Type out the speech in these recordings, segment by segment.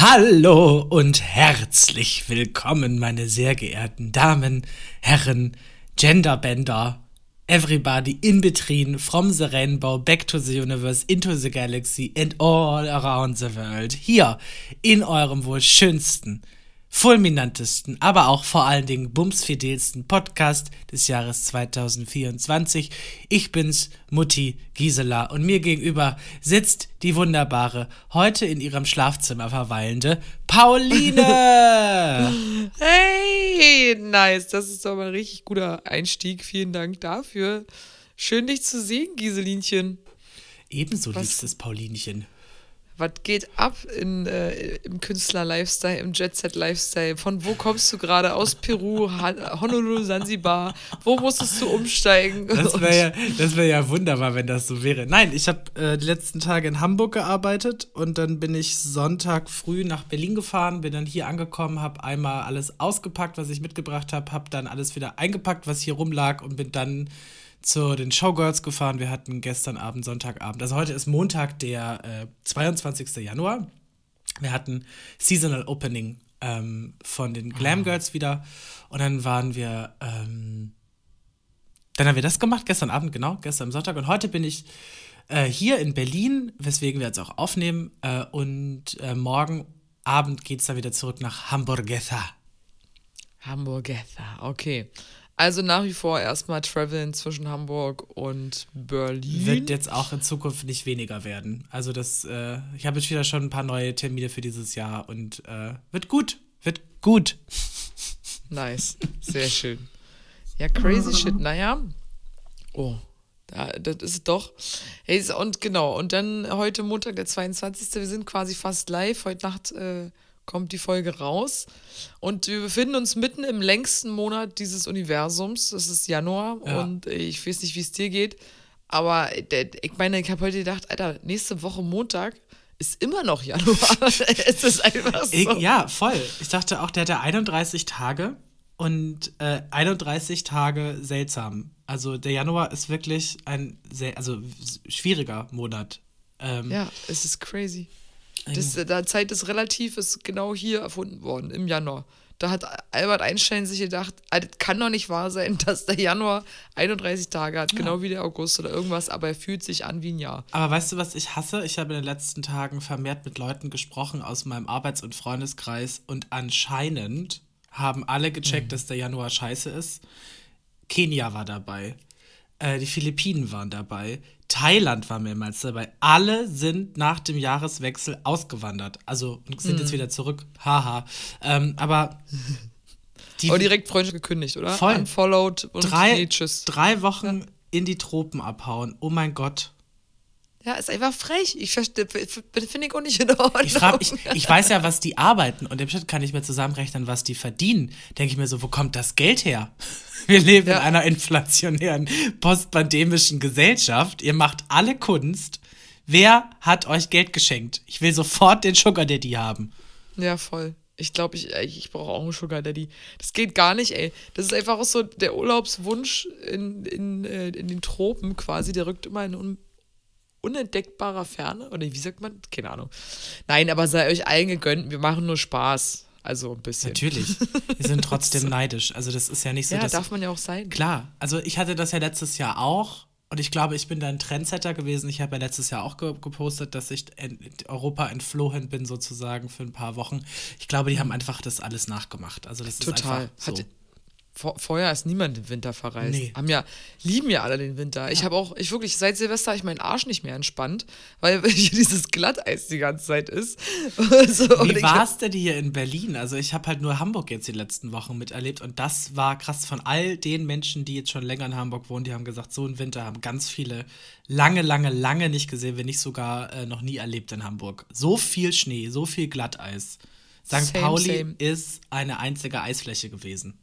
Hallo und herzlich willkommen, meine sehr geehrten Damen, Herren, Genderbender, everybody in between, from the rainbow, back to the universe, into the galaxy and all around the world. Hier in eurem wohl schönsten, fulminantesten, aber auch vor allen Dingen bumsfidelsten Podcast des Jahres 2024. Ich bin's, Mutti Gisela, und mir gegenüber sitzt die wunderbare, heute in ihrem Schlafzimmer verweilende Pauline! hey, nice, das ist doch mal ein richtig guter Einstieg. Vielen Dank dafür. Schön, dich zu sehen, Giselinchen. Ebenso, Was? liebstes Paulinchen. Was geht ab in, äh, im Künstler-Lifestyle, im Jet-Set-Lifestyle? Von wo kommst du gerade? Aus Peru, Honolulu, Sansibar? Wo musstest du umsteigen? Das wäre ja, wär ja wunderbar, wenn das so wäre. Nein, ich habe äh, die letzten Tage in Hamburg gearbeitet und dann bin ich Sonntag früh nach Berlin gefahren, bin dann hier angekommen, habe einmal alles ausgepackt, was ich mitgebracht habe, habe dann alles wieder eingepackt, was hier rumlag und bin dann zu den Showgirls gefahren. Wir hatten gestern Abend, Sonntagabend. Also heute ist Montag, der äh, 22. Januar. Wir hatten Seasonal Opening ähm, von den Glam ah. Girls wieder. Und dann waren wir, ähm, dann haben wir das gemacht, gestern Abend, genau, gestern Sonntag. Und heute bin ich äh, hier in Berlin, weswegen wir jetzt auch aufnehmen. Äh, und äh, morgen Abend geht es dann wieder zurück nach Hamburgetha. Hamburgetha, okay. Also nach wie vor erstmal traveln zwischen Hamburg und Berlin. Wird jetzt auch in Zukunft nicht weniger werden. Also das, äh, ich habe jetzt wieder schon ein paar neue Termine für dieses Jahr und äh, wird gut. Wird gut. Nice. Sehr schön. Ja, crazy shit. Naja. Oh, da, das ist doch. Hey, und genau, und dann heute Montag, der 22. Wir sind quasi fast live. Heute Nacht äh, kommt die Folge raus. Und wir befinden uns mitten im längsten Monat dieses Universums. Das ist Januar. Ja. Und ich weiß nicht, wie es dir geht. Aber ich meine, ich habe heute gedacht, Alter, nächste Woche Montag ist immer noch Januar. es ist einfach so. Ich, ja, voll. Ich dachte auch, der hat ja 31 Tage und äh, 31 Tage seltsam. Also der Januar ist wirklich ein sehr, also schwieriger Monat. Ähm, ja, es ist crazy. Das, äh, da Zeit ist relativ, ist genau hier erfunden worden, im Januar. Da hat Albert Einstein sich gedacht, ah, das kann doch nicht wahr sein, dass der Januar 31 Tage hat, ja. genau wie der August oder irgendwas, aber er fühlt sich an wie ein Jahr. Aber weißt du, was ich hasse? Ich habe in den letzten Tagen vermehrt mit Leuten gesprochen aus meinem Arbeits- und Freundeskreis und anscheinend haben alle gecheckt, mhm. dass der Januar scheiße ist. Kenia war dabei. Äh, die Philippinen waren dabei. Thailand war mehrmals dabei. Alle sind nach dem Jahreswechsel ausgewandert. Also sind mhm. jetzt wieder zurück. Haha. Ähm, aber. Die aber direkt Freundschaft gekündigt, oder? Voll. Unfollowed und drei, nee, tschüss. Drei Wochen ja. in die Tropen abhauen. Oh mein Gott. Ja, ist einfach frech. Ich finde ich auch nicht in Ordnung. Ich, frag, ich, ich, weiß ja, was die arbeiten und im Schnitt kann ich mir zusammenrechnen, was die verdienen. Denke ich mir so, wo kommt das Geld her? Wir leben ja. in einer inflationären, postpandemischen Gesellschaft. Ihr macht alle Kunst. Wer hat euch Geld geschenkt? Ich will sofort den Sugar Daddy haben. Ja, voll. Ich glaube, ich, ich brauche auch einen Sugar Daddy. Das geht gar nicht, ey. Das ist einfach auch so der Urlaubswunsch in, in, äh, in den Tropen quasi. Der rückt immer in unentdeckbarer Ferne. Oder wie sagt man? Keine Ahnung. Nein, aber sei euch allen gegönnt. Wir machen nur Spaß. Also ein bisschen. Natürlich. Wir sind trotzdem neidisch. Also das ist ja nicht so. Ja, dass, darf man ja auch sein. Klar. Also ich hatte das ja letztes Jahr auch. Und ich glaube, ich bin da ein Trendsetter gewesen. Ich habe ja letztes Jahr auch ge gepostet, dass ich in Europa entflohen bin, sozusagen, für ein paar Wochen. Ich glaube, die haben einfach das alles nachgemacht. Also das Total. ist einfach so. Hat, vor, vorher ist niemand im Winter verreist. Nee. Haben ja, lieben ja alle den Winter. Ja. Ich habe auch, ich wirklich, seit Silvester habe ich meinen Arsch nicht mehr entspannt, weil hier dieses Glatteis die ganze Zeit ist. so, Wie war es denn hier in Berlin? Also ich habe halt nur Hamburg jetzt die letzten Wochen miterlebt und das war krass von all den Menschen, die jetzt schon länger in Hamburg wohnen, die haben gesagt, so ein Winter haben ganz viele lange, lange, lange nicht gesehen, wenn nicht sogar äh, noch nie erlebt in Hamburg. So viel Schnee, so viel Glatteis. St. Pauli same. ist eine einzige Eisfläche gewesen.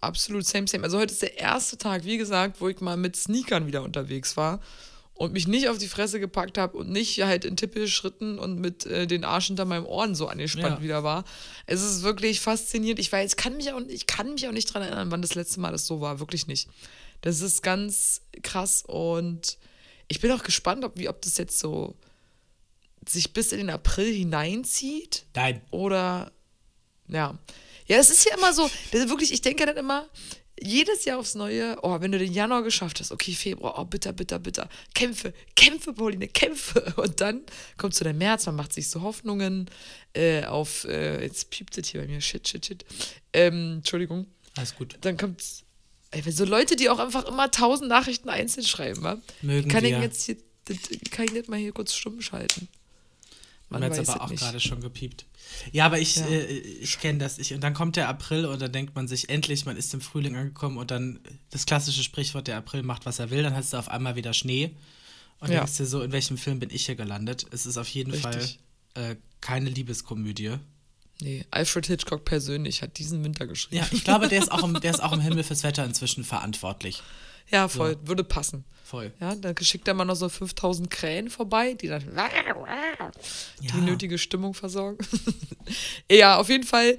Absolut same, same. Also heute ist der erste Tag, wie gesagt, wo ich mal mit Sneakern wieder unterwegs war und mich nicht auf die Fresse gepackt habe und nicht halt in Tippelschritten und mit äh, den Arsch hinter meinem Ohren so angespannt ja. wieder war. Es ist wirklich faszinierend. Ich weiß, kann mich auch, ich kann mich auch nicht daran erinnern, wann das letzte Mal das so war. Wirklich nicht. Das ist ganz krass und ich bin auch gespannt, ob, wie, ob das jetzt so sich bis in den April hineinzieht. Nein. Oder, ja. Ja, es ist ja immer so, das ist wirklich, ich denke dann immer, jedes Jahr aufs Neue, oh, wenn du den Januar geschafft hast, okay, Februar, oh, bitter, bitter, bitter. Kämpfe, Kämpfe, Pauline, Kämpfe. Und dann kommt so der März, man macht sich so Hoffnungen äh, auf, äh, jetzt piept es hier bei mir, shit, shit, shit. Ähm, Entschuldigung. Alles gut. Dann kommt ey, so Leute, die auch einfach immer tausend Nachrichten einzeln schreiben, wa? Mögen kann ich wir. jetzt hier, das, kann ich nicht mal hier kurz stumm schalten? Man hat weiß aber es auch gerade schon gepiept. Ja, aber ich, Ja. äh, ich kenne das. Ich, und dann kommt der April und dann denkt man sich endlich, man ist im Frühling angekommen und dann das klassische Sprichwort, der April macht, was er will, dann hast du auf einmal wieder Schnee und Ja. denkst dir so, in welchem Film bin ich hier gelandet? Es ist auf jeden Richtig. Fall äh, keine Liebeskomödie. Nee, Alfred Hitchcock persönlich hat diesen Winter geschrieben. Ja, ich glaube, der ist auch im, der ist auch im Himmel fürs Wetter inzwischen verantwortlich. Ja, voll, würde passen. Voll. Ja, dann schickt er mal noch so 5000 Krähen vorbei, die dann die Ja. nötige Stimmung versorgen. ja, auf jeden Fall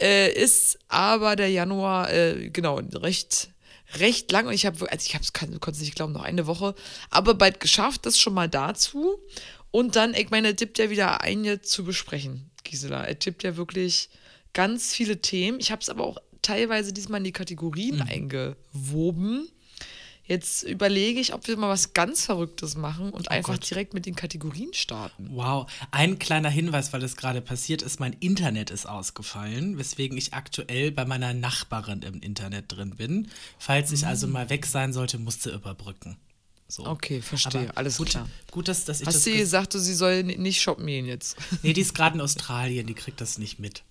äh, ist aber der Januar, äh, genau, recht, recht lang. Und ich habe, also ich hab's, kann, konnte es nicht glauben, noch eine Woche, aber bald geschafft, das schon mal dazu. Und dann, ich meine, gibt ja wieder eine zu besprechen, Gisela. Es gibt ja wirklich ganz viele Themen. Ich habe es aber auch teilweise diesmal in die Kategorien eingewoben. Jetzt überlege ich, ob wir mal was ganz Verrücktes machen und einfach Gott. direkt mit den Kategorien starten. Wow, ein kleiner Hinweis, weil das gerade passiert ist, mein Internet ist ausgefallen, weswegen ich aktuell bei meiner Nachbarin im Internet drin bin. Falls ich also mal weg sein sollte, musste überbrücken. So. Mm. Okay, verstehe. Aber Alles gut, klar. Gut, dass, dass ich Hast das. ges- gesagt, sie soll nicht shoppen gehen jetzt? Nee, die ist gerade in Australien, die kriegt das nicht mit.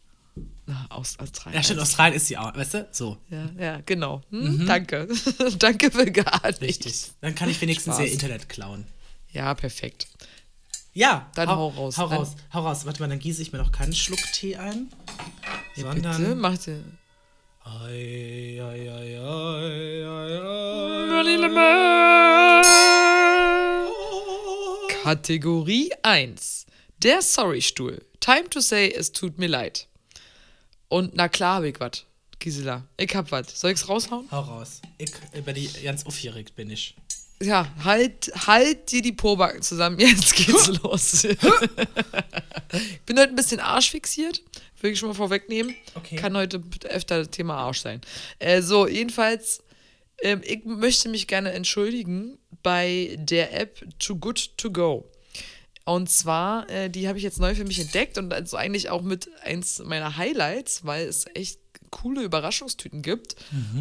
Na, aus Australien. Ja, stimmt, Australien ist sie auch, weißt du? So, Ja, ja, genau. Hm, Danke. Danke für gar nichts. richtig. Dann kann ich wenigstens Spaß. ihr Internet klauen. Ja, perfekt. Ja, Dann hau raus. Hau Dann- raus, hau raus. Warte mal, dann gieße ich mir noch keinen Schluck Tee ein. Ja, sondern. bitte, mach dir. Ei, ei, ei, ei, ei, ei. Kategorie 1. Der Sorry-Stuhl. Time to say, es tut mir leid. Und na klar hab ich was. Gisela, ich hab was. Soll ich's raushauen? Hau raus. Ich über die ganz aufgeregt bin ich. Ja, halt, halt dir die Pobacken zusammen. Jetzt geht's los. ich bin heute ein bisschen arschfixiert. Will ich schon mal vorwegnehmen. Okay. Kann heute öfter Thema Arsch sein. Äh, so, jedenfalls, ähm, ich möchte mich gerne entschuldigen bei der App Too Good To Go. Und zwar, äh, die habe ich jetzt neu für mich entdeckt und also eigentlich auch mit eins meiner Highlights, weil es echt coole Überraschungstüten gibt.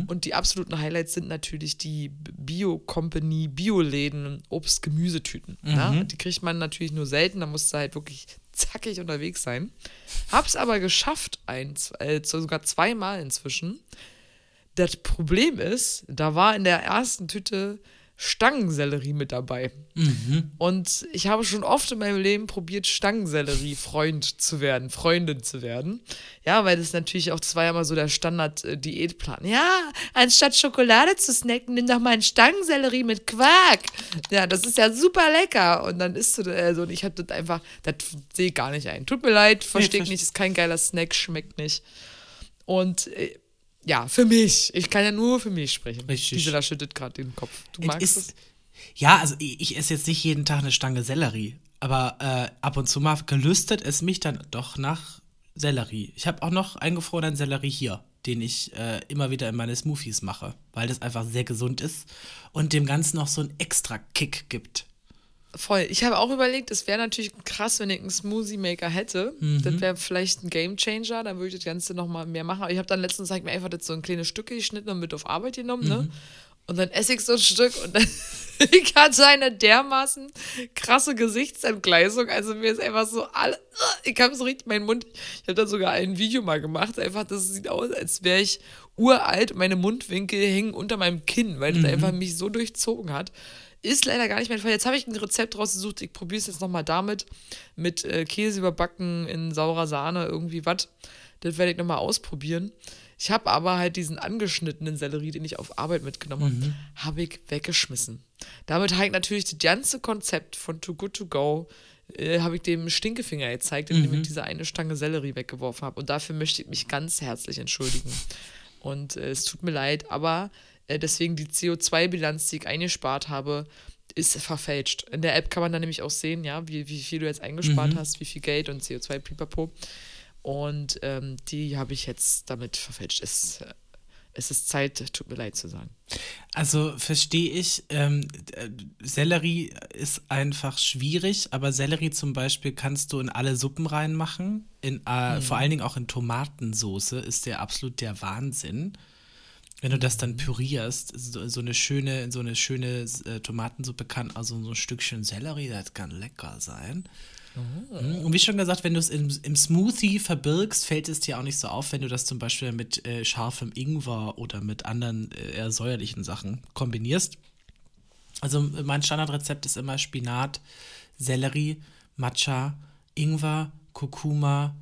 Und die absoluten Highlights sind natürlich die Bio-Company, Bioläden, Obst-Gemüsetüten. Ja? Die kriegt man natürlich nur selten, da musst du halt wirklich zackig unterwegs sein. Hab's aber geschafft, eins, äh, sogar zweimal inzwischen. Das Problem ist, da war in der ersten Tüte Stangensellerie mit dabei. Und ich habe schon oft in meinem Leben probiert, Stangensellerie Freund zu werden, Freundin zu werden. Ja, weil das natürlich auch, das war ja mal so der Standard-Diätplan. Ja, anstatt Schokolade zu snacken, nimm doch mal einen Stangensellerie mit Quark. Ja, das ist ja super lecker. Und dann isst du das, also, und ich habe das einfach, das sehe ich gar nicht ein. Tut mir leid, verstehe verste- nicht, ist kein geiler Snack, schmeckt nicht. Und äh, ja, für mich. Ich kann ja nur für mich sprechen. Richtig. Gisela schüttet gerade den Kopf. Du magst es? Ja, also ich, ich esse jetzt nicht jeden Tag eine Stange Sellerie, aber äh, ab und zu mal gelüstet es mich dann doch nach Sellerie. Ich habe auch noch eingefrorenen Sellerie hier, den ich äh, immer wieder in meine Smoothies mache, weil das einfach sehr gesund ist und dem Ganzen noch so einen extra Kick gibt. Voll. Ich habe auch überlegt, es wäre natürlich krass, wenn ich einen Smoothie-Maker hätte. Das wäre vielleicht ein Gamechanger, dann würde ich das Ganze nochmal mehr machen. Aber ich habe dann letztens ich mir einfach das so in kleine Stücke geschnitten und mit auf Arbeit genommen, ne? Und dann esse ich so ein Stück und dann ich hatte eine dermaßen krasse Gesichtsentgleisung. Also mir ist einfach so alle. Ich habe so richtig meinen Mund. Ich habe da sogar ein Video mal gemacht. Einfach, das sieht aus, als wäre ich uralt. Meine Mundwinkel hängen unter meinem Kinn, weil das einfach mich so durchzogen hat. Ist leider gar nicht mein Fall. Jetzt habe ich ein Rezept rausgesucht. Ich probiere es jetzt nochmal damit. Mit äh, Käse überbacken in saurer Sahne, irgendwie was. Das werde ich nochmal ausprobieren. Ich habe aber halt diesen angeschnittenen Sellerie, den ich auf Arbeit mitgenommen habe, habe ich weggeschmissen. Damit habe ich natürlich das ganze Konzept von Too Good To Go, äh, habe ich dem Stinkefinger gezeigt, indem ich diese eine Stange Sellerie weggeworfen habe. Und dafür möchte ich mich ganz herzlich entschuldigen. Und äh, es tut mir leid, aber deswegen die CO2-Bilanz, die ich eingespart habe, ist verfälscht. In der App kann man dann nämlich auch sehen, ja, wie, wie viel du jetzt eingespart Mhm. hast, wie viel Geld und CO2 pipapo. Und ähm, die habe ich jetzt damit verfälscht. Es, äh, es ist Zeit, tut mir leid zu sagen. Also verstehe ich, ähm, äh, Sellerie ist einfach schwierig, aber Sellerie zum Beispiel kannst du in alle Suppen reinmachen. In, äh, Vor allen Dingen auch in Tomatensoße ist der absolut der Wahnsinn. Wenn du das dann pürierst, so, so eine schöne, so eine schöne äh, Tomatensuppe kann, also so ein Stückchen Sellerie, das kann lecker sein. Mhm. Und wie schon gesagt, wenn du es im, im Smoothie verbirgst, fällt es dir auch nicht so auf, wenn du das zum Beispiel mit äh, scharfem Ingwer oder mit anderen äh, eher säuerlichen Sachen kombinierst. Also mein Standardrezept ist immer Spinat, Sellerie, Matcha, Ingwer, Kurkuma,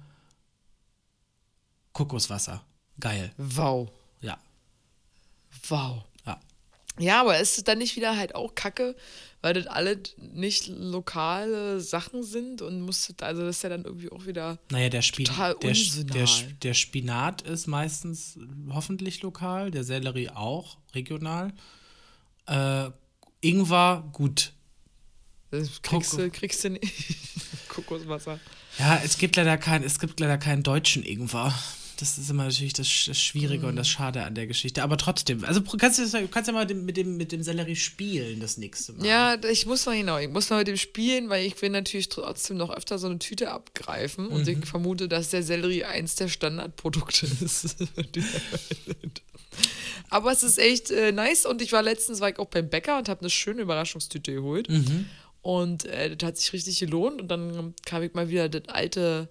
Kokoswasser. Geil. Wow. Ja. Wow. Ja. Ja, aber ist es dann nicht wieder halt auch kacke, weil das alle nicht lokale Sachen sind und muss, also das ist ja dann irgendwie auch wieder. Naja, der, Spin Total der, der, der Spinat ist meistens hoffentlich lokal, der Sellerie auch regional. Äh, Ingwer, gut. Das kriegst, du, kriegst du nicht. Kokoswasser. Ja, es gibt leider kein, es gibt leider keinen deutschen Ingwer. Das ist immer natürlich das, das Schwierige und das Schade an der Geschichte. Aber trotzdem, also kannst du, kannst ja mal mit dem, mit dem Sellerie spielen das nächste Mal. Ja, ich muss mal genau, ich muss mal mit dem spielen, weil ich will natürlich trotzdem noch öfter so eine Tüte abgreifen und ich vermute, dass der Sellerie eins der Standardprodukte ist. Aber es ist echt äh, nice und ich war letztens war ich auch beim Bäcker und habe eine schöne Überraschungstüte geholt. Und äh, das hat sich richtig gelohnt und dann kam ich mal wieder das alte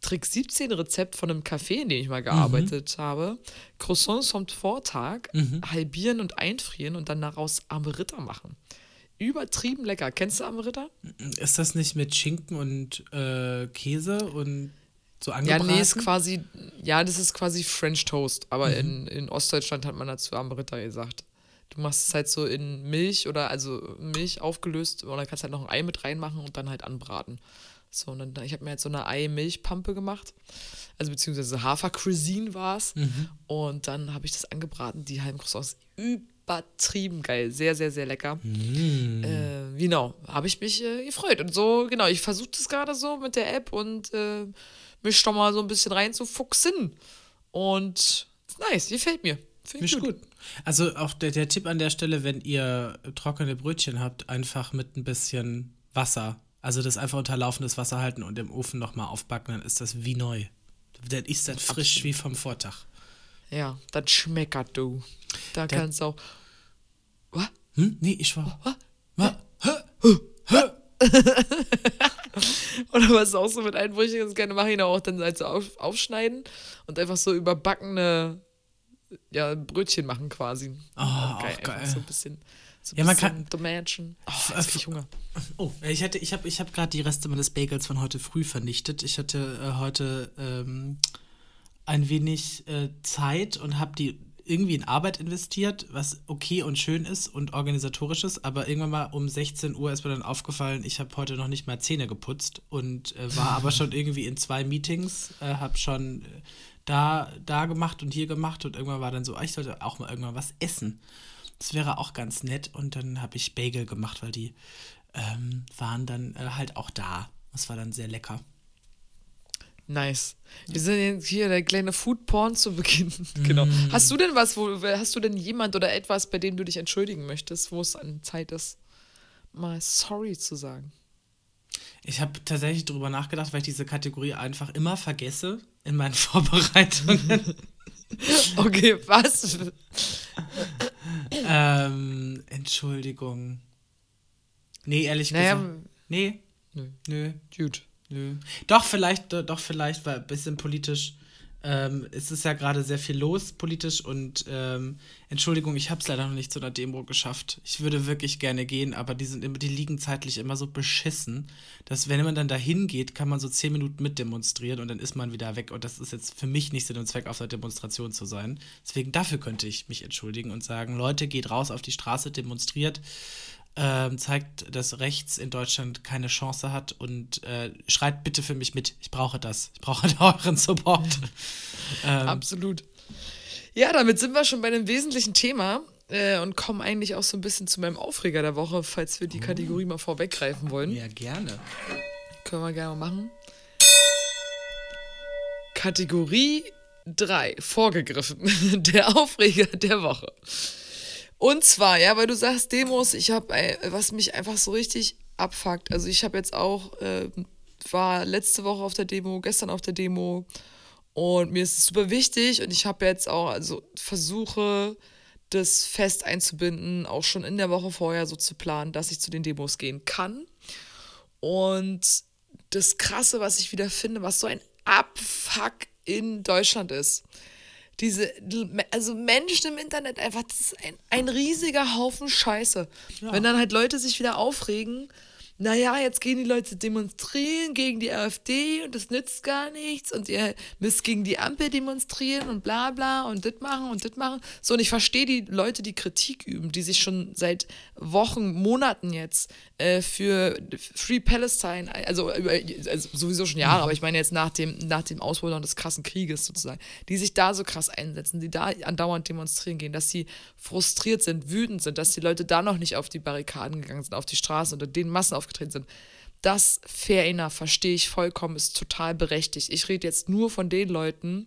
Trick 17 Rezept von einem Café, in dem ich mal gearbeitet habe. Croissants vom Vortag halbieren und einfrieren und dann daraus Ameritta machen. Übertrieben lecker. Kennst du Ameritta? Ist das nicht mit Schinken und äh, Käse und so Ja, angebraten? nee, ist quasi, ja, das ist quasi French Toast, aber Mhm. in, in Ostdeutschland hat man dazu Ameritta gesagt. Du machst es halt so in Milch oder also Milch aufgelöst und dann kannst halt noch ein Ei mit reinmachen und dann halt anbraten. So, und dann, ich habe mir jetzt so eine Ei-Milch-Pampe gemacht. Also beziehungsweise Hafer-Cuisine war es. Mhm. Und dann habe ich das angebraten. Die halben Croissants übertrieben geil. Sehr, sehr, sehr lecker. Mhm. Äh, genau, habe ich mich äh, gefreut. Und so, genau, ich versuche das gerade so mit der App und äh, mich doch mal so ein bisschen reinzufuchsen. Und nice, gefällt mir. Finde ich Ist gut. gut. Also auch der, der Tipp an der Stelle, wenn ihr trockene Brötchen habt, einfach mit ein bisschen Wasser, also das einfach unter laufendes Wasser halten und im Ofen nochmal aufbacken, dann ist das wie neu. Dann ist das frisch wie vom Vortag. Ja, das schmeckert du. Da Der- kannst du auch. Was? Hm? Nee, ich war. Was? Oder was auch so mit Einbrüchen ganz gerne mache, ich auch dann halt so auf, aufschneiden und einfach so überbackene ja, Brötchen machen quasi. Oh, auch Einfach geil. So ein bisschen. So Ja, man kann- Domänchen. Oh, jetzt krieg ich Hunger. Oh, ich hatte, ich habe, ich habe gerade die Reste meines Bagels von heute früh vernichtet. Ich hatte äh, heute ähm, ein wenig äh, Zeit und habe die irgendwie in Arbeit investiert, was okay und schön ist und organisatorisch ist, aber irgendwann mal um 16 Uhr ist mir dann aufgefallen, ich habe heute noch nicht mal Zähne geputzt und äh, war aber schon irgendwie in zwei Meetings, äh, habe schon äh, da, da gemacht und hier gemacht und irgendwann war dann so, ah, ich sollte auch mal irgendwann was essen. Das wäre auch ganz nett und dann habe ich Bagel gemacht, weil die ähm, waren dann äh, halt auch da. Das war dann sehr lecker. Nice. Wir sind jetzt hier der kleine Food Porn zu Beginn. genau. Hast du denn was, wo hast du denn jemand oder etwas, bei dem du dich entschuldigen möchtest, wo es an Zeit ist, mal sorry zu sagen? Ich habe tatsächlich darüber nachgedacht, weil ich diese Kategorie einfach immer vergesse in meinen Vorbereitungen. Okay, was? Ähm, Entschuldigung. Nee, ehrlich Naja, gesagt. Nee, nö. nö, Gut. nö. Doch, vielleicht, doch, vielleicht, weil ein bisschen politisch. Ähm, es ist ja gerade sehr viel los politisch und ähm, Entschuldigung, ich habe es leider noch nicht zu einer Demo geschafft. Ich würde wirklich gerne gehen, aber die sind immer, die liegen zeitlich immer so beschissen, dass wenn man dann dahin geht, kann man so zehn Minuten mitdemonstrieren und dann ist man wieder weg. Und das ist jetzt für mich nicht Sinn und Zweck, auf der Demonstration zu sein. Deswegen dafür könnte ich mich entschuldigen und sagen, Leute, geht raus auf die Straße, demonstriert ähm, zeigt, dass rechts in Deutschland keine Chance hat und äh, schreit bitte für mich mit. Ich brauche das. Ich brauche euren Support. ähm, Absolut. Ja, damit sind wir schon bei dem wesentlichen Thema. äh, und kommen eigentlich auch so ein bisschen zu meinem Aufreger der Woche, falls wir die Kategorie mal vorweggreifen wollen. Ja, gerne. Können wir gerne mal machen. Kategorie 3, vorgegriffen. Der Aufreger der Woche. Und zwar, ja, weil du sagst Demos, ich habe, was mich einfach so richtig abfuckt. Also ich habe jetzt auch, äh, war letzte Woche auf der Demo, gestern auf der Demo und mir ist es super wichtig und ich habe jetzt auch, also versuche das fest einzubinden, auch schon in der Woche vorher so zu planen, dass ich zu den Demos gehen kann. Und das Krasse, was ich wieder finde, was so ein Abfuck in Deutschland ist. Diese, also Menschen im Internet einfach, das ist ein, ein riesiger Haufen Scheiße. Ja. Wenn dann halt Leute sich wieder aufregen, naja, jetzt gehen die Leute demonstrieren gegen die AfD und das nützt gar nichts und ihr müsst gegen die Ampel demonstrieren und bla bla und das machen und das machen. So, und ich verstehe die Leute, die Kritik üben, die sich schon seit Wochen, Monaten jetzt äh, für Free Palestine, also, also, sowieso schon Jahre, aber ich meine jetzt nach dem, nach dem Ausbruch des krassen Krieges sozusagen, die sich da so krass einsetzen, die da andauernd demonstrieren gehen, dass sie frustriert sind, wütend sind, dass die Leute da noch nicht auf die Barrikaden gegangen sind, auf die Straße unter den Massen auf aufgetreten sind. Das fair enough, verstehe ich vollkommen, ist total berechtigt. Ich rede jetzt nur von den Leuten,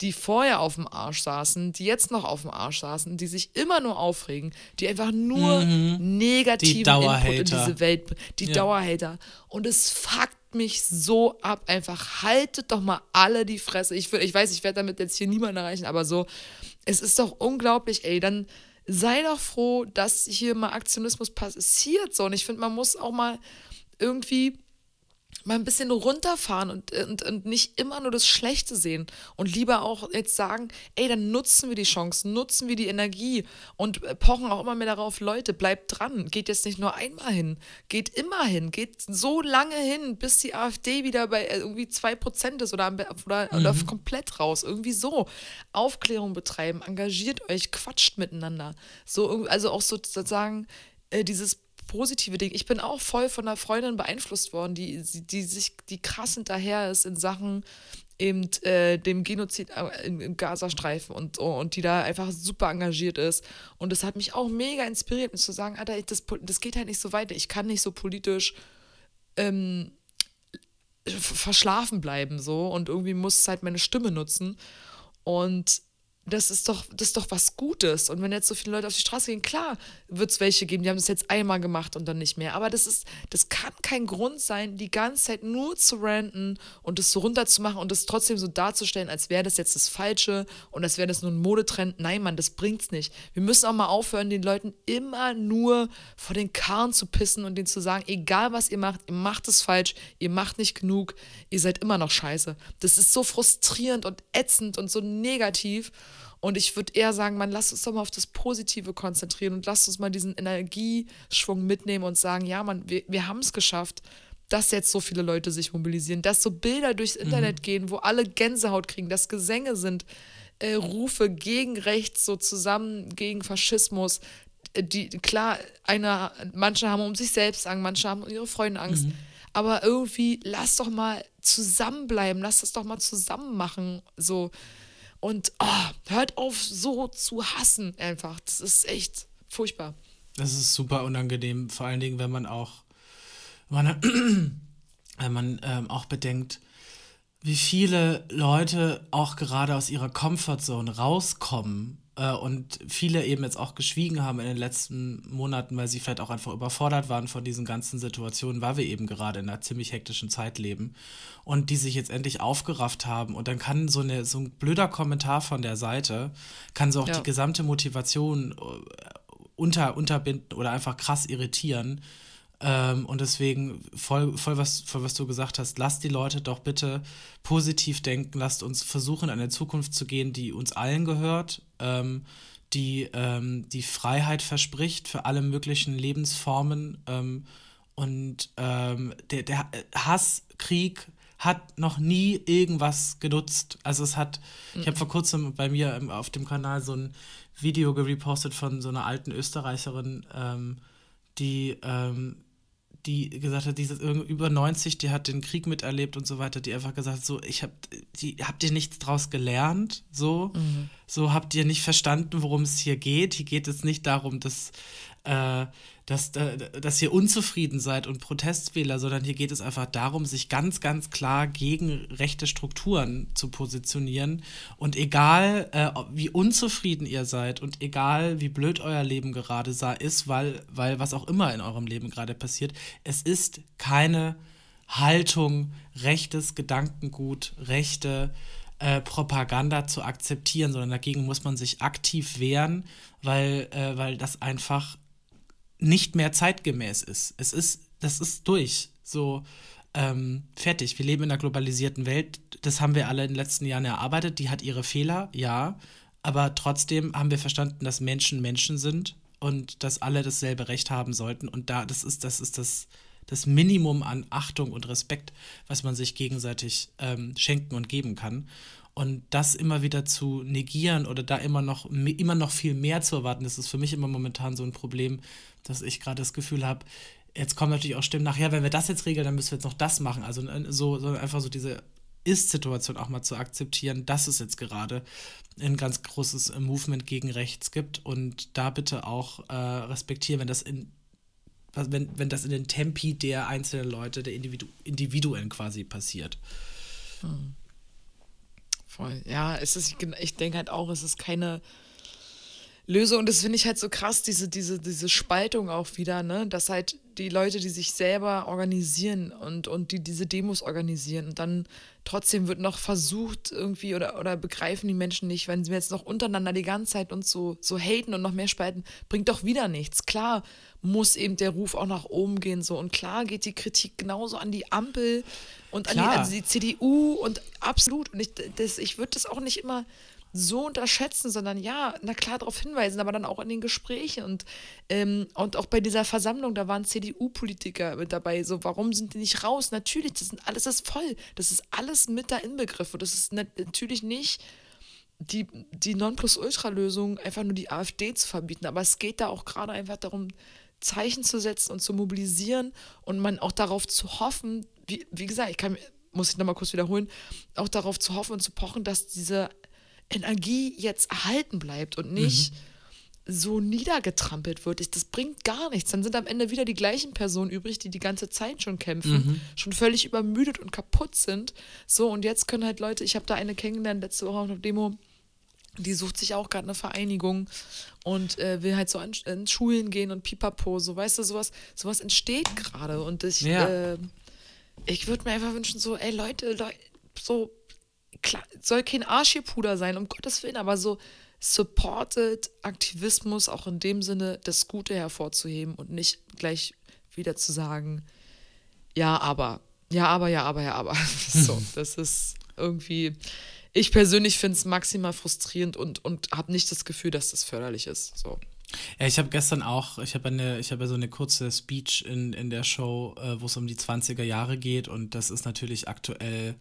die vorher auf dem Arsch saßen, die jetzt noch auf dem Arsch saßen, die sich immer nur aufregen, die einfach nur mhm. negativen die Input in diese Welt, die ja. Dauerhater. Und es fuckt mich so ab. Einfach haltet doch mal alle die Fresse. Ich, ich weiß, ich werde damit jetzt hier niemanden erreichen, aber so, es ist doch unglaublich, ey. Dann sei doch froh, dass hier mal Aktionismus passiert. So. Und ich finde, man muss auch mal irgendwie mal ein bisschen runterfahren und, und, und nicht immer nur das Schlechte sehen und lieber auch jetzt sagen, ey, dann nutzen wir die Chancen, nutzen wir die Energie und pochen auch immer mehr darauf, Leute, bleibt dran, geht jetzt nicht nur einmal hin, geht immer hin, geht so lange hin, bis die AfD wieder bei äh, irgendwie 2% ist oder, oder, mhm. oder komplett raus, irgendwie so. Aufklärung betreiben, engagiert euch, quatscht miteinander. So, also auch sozusagen äh, dieses positive Ding. Ich bin auch voll von einer Freundin beeinflusst worden, die, die sich, die krass hinterher ist in Sachen eben äh, dem Genozid äh, im Gazastreifen und, und die da einfach super engagiert ist. Und das hat mich auch mega inspiriert, mir zu sagen, Alter, das, das geht halt nicht so weiter. Ich kann nicht so politisch ähm, verschlafen bleiben so und irgendwie muss halt meine Stimme nutzen. Und das ist doch, das ist doch was Gutes. Und wenn jetzt so viele Leute auf die Straße gehen, klar wird es welche geben, die haben es jetzt einmal gemacht und dann nicht mehr. Aber das ist, das kann kein Grund sein, die ganze Zeit nur zu ranten und das so runterzumachen und das trotzdem so darzustellen, als wäre das jetzt das Falsche und als wäre das nur ein Modetrend. Nein, Mann, das bringt's nicht. Wir müssen auch mal aufhören, den Leuten immer nur vor den Karren zu pissen und denen zu sagen, egal was ihr macht, ihr macht es falsch, ihr macht nicht genug, ihr seid immer noch scheiße. Das ist so frustrierend und ätzend und so negativ. Und ich würde eher sagen, man lasst uns doch mal auf das Positive konzentrieren und lasst uns mal diesen Energieschwung mitnehmen und sagen, ja, man, wir, wir haben es geschafft, dass jetzt so viele Leute sich mobilisieren, dass so Bilder durchs mhm. Internet mhm. gehen, wo alle Gänsehaut kriegen, dass Gesänge sind, äh, Rufe gegen Rechts, so zusammen gegen Faschismus. Äh, die, klar, eine, manche haben um sich selbst Angst, manche haben um ihre Freunde Angst. Mhm. Aber irgendwie, lass doch mal zusammenbleiben, lass das doch mal zusammen machen. So, und oh, hört auf, so zu hassen einfach. Das ist echt furchtbar. Das ist super unangenehm, vor allen Dingen, wenn man auch, wenn man ähm, auch bedenkt, wie viele Leute auch gerade aus ihrer Comfortzone rauskommen und viele eben jetzt auch geschwiegen haben in den letzten Monaten, weil sie vielleicht auch einfach überfordert waren von diesen ganzen Situationen, weil wir eben gerade in einer ziemlich hektischen Zeit leben und die sich jetzt endlich aufgerafft haben und dann kann so, eine, so ein blöder Kommentar von der Seite, kann so auch ja. die gesamte Motivation äh, unter, unterbinden oder einfach krass irritieren. Ähm, und deswegen voll, voll, was, voll, was du gesagt hast, lasst die Leute doch bitte positiv denken, lasst uns versuchen, in eine Zukunft zu gehen, die uns allen gehört, ähm, die ähm, die Freiheit verspricht für alle möglichen Lebensformen. Ähm, und ähm, der, der Hass, Krieg, hat noch nie irgendwas genutzt. Also es hat, mhm. ich habe vor kurzem bei mir auf dem Kanal so ein Video gerepostet von so einer alten Österreicherin, ähm, die ähm, die gesagt hat, die ist über 90, die hat den Krieg miterlebt und so weiter, die einfach gesagt hat, so, ich habe die, habt ihr nichts draus gelernt? So, mhm. so habt ihr nicht verstanden, worum es hier geht. Hier geht es nicht darum, dass, äh, dass, dass ihr unzufrieden seid und Protestwähler, sondern hier geht es einfach darum, sich ganz, ganz klar gegen rechte Strukturen zu positionieren. Und egal, äh, wie unzufrieden ihr seid und egal, wie blöd euer Leben gerade ist, weil, weil was auch immer in eurem Leben gerade passiert, es ist keine Haltung, rechtes Gedankengut, rechte äh, Propaganda zu akzeptieren, sondern dagegen muss man sich aktiv wehren, weil, äh, weil das einfach nicht mehr zeitgemäß ist. Es ist, das ist durch. So, ähm, fertig. Wir leben in einer globalisierten Welt. Das haben wir alle in den letzten Jahren erarbeitet. Die hat ihre Fehler, ja. Aber trotzdem haben wir verstanden, dass Menschen Menschen sind und dass alle dasselbe Recht haben sollten. Und da, das ist, das ist das, das Minimum an Achtung und Respekt, was man sich gegenseitig ähm, schenken und geben kann. Und das immer wieder zu negieren oder da immer noch, immer noch viel mehr zu erwarten, das ist für mich immer momentan so ein Problem, dass ich gerade das Gefühl habe, jetzt kommen natürlich auch Stimmen nach, ja, wenn wir das jetzt regeln, dann müssen wir jetzt noch das machen. Also äh, so, so einfach so diese Ist-Situation auch mal zu akzeptieren, dass es jetzt gerade ein ganz großes Movement gegen rechts gibt und da bitte auch äh, respektieren, wenn das in wenn, wenn das in den Tempi der einzelnen Leute, der Individu Individuen quasi passiert. Hm. Voll. Ja, es ist, ich denke halt auch, es ist keine Lösung. Und das finde ich halt so krass, diese, diese, diese Spaltung auch wieder, ne? Dass halt die Leute, die sich selber organisieren und, und die diese Demos organisieren. Und dann trotzdem wird noch versucht irgendwie oder, oder begreifen die Menschen nicht, wenn sie jetzt noch untereinander die ganze Zeit uns so, so haten und noch mehr spalten, bringt doch wieder nichts. Klar muss eben der Ruf auch nach oben gehen so. Und klar geht die Kritik genauso an die Ampel und an die, also die, CDU und absolut. Und ich, ich würde das auch nicht immer so unterschätzen, sondern ja, na klar darauf hinweisen, aber dann auch in den Gesprächen. Und, ähm, und auch bei dieser Versammlung, da waren CDU-Politiker mit dabei, so warum sind die nicht raus? Natürlich, das, sind alles ist voll, das ist alles mit da inbegriffen. Und das ist natürlich nicht die, die Nonplusultra-Lösung, einfach nur die AfD zu verbieten, aber es geht da auch gerade einfach darum, Zeichen zu setzen und zu mobilisieren und man auch darauf zu hoffen, wie, wie gesagt, ich kann, muss ich nochmal kurz wiederholen, auch darauf zu hoffen und zu pochen, dass diese Energie jetzt erhalten bleibt und nicht mhm. so niedergetrampelt wird. Das bringt gar nichts. Dann sind am Ende wieder die gleichen Personen übrig, die die ganze Zeit schon kämpfen, mhm. schon völlig übermüdet und kaputt sind. So, und jetzt können halt Leute, ich habe da eine kennengelernt letzte Woche auf einer Demo, die sucht sich auch gerade eine Vereinigung und äh, will halt so an, in Schulen gehen und pipapo, so weißt du, sowas, sowas entsteht gerade und ich, ja. äh, ich würde mir einfach wünschen, so, ey Leute, Leute, so klar, soll kein Arschpuder sein, um Gottes Willen, aber so supported Aktivismus auch in dem Sinne, das Gute hervorzuheben und nicht gleich wieder zu sagen, ja, aber, ja, aber, ja, aber, ja, aber. so, das ist irgendwie, ich persönlich finde es maximal frustrierend und, und habe nicht das Gefühl, dass das förderlich ist. So. Ja, ich habe gestern auch, ich habe eine, ich habe so eine kurze Speech in, in der Show, äh, wo es um die 20er Jahre geht und das ist natürlich aktuell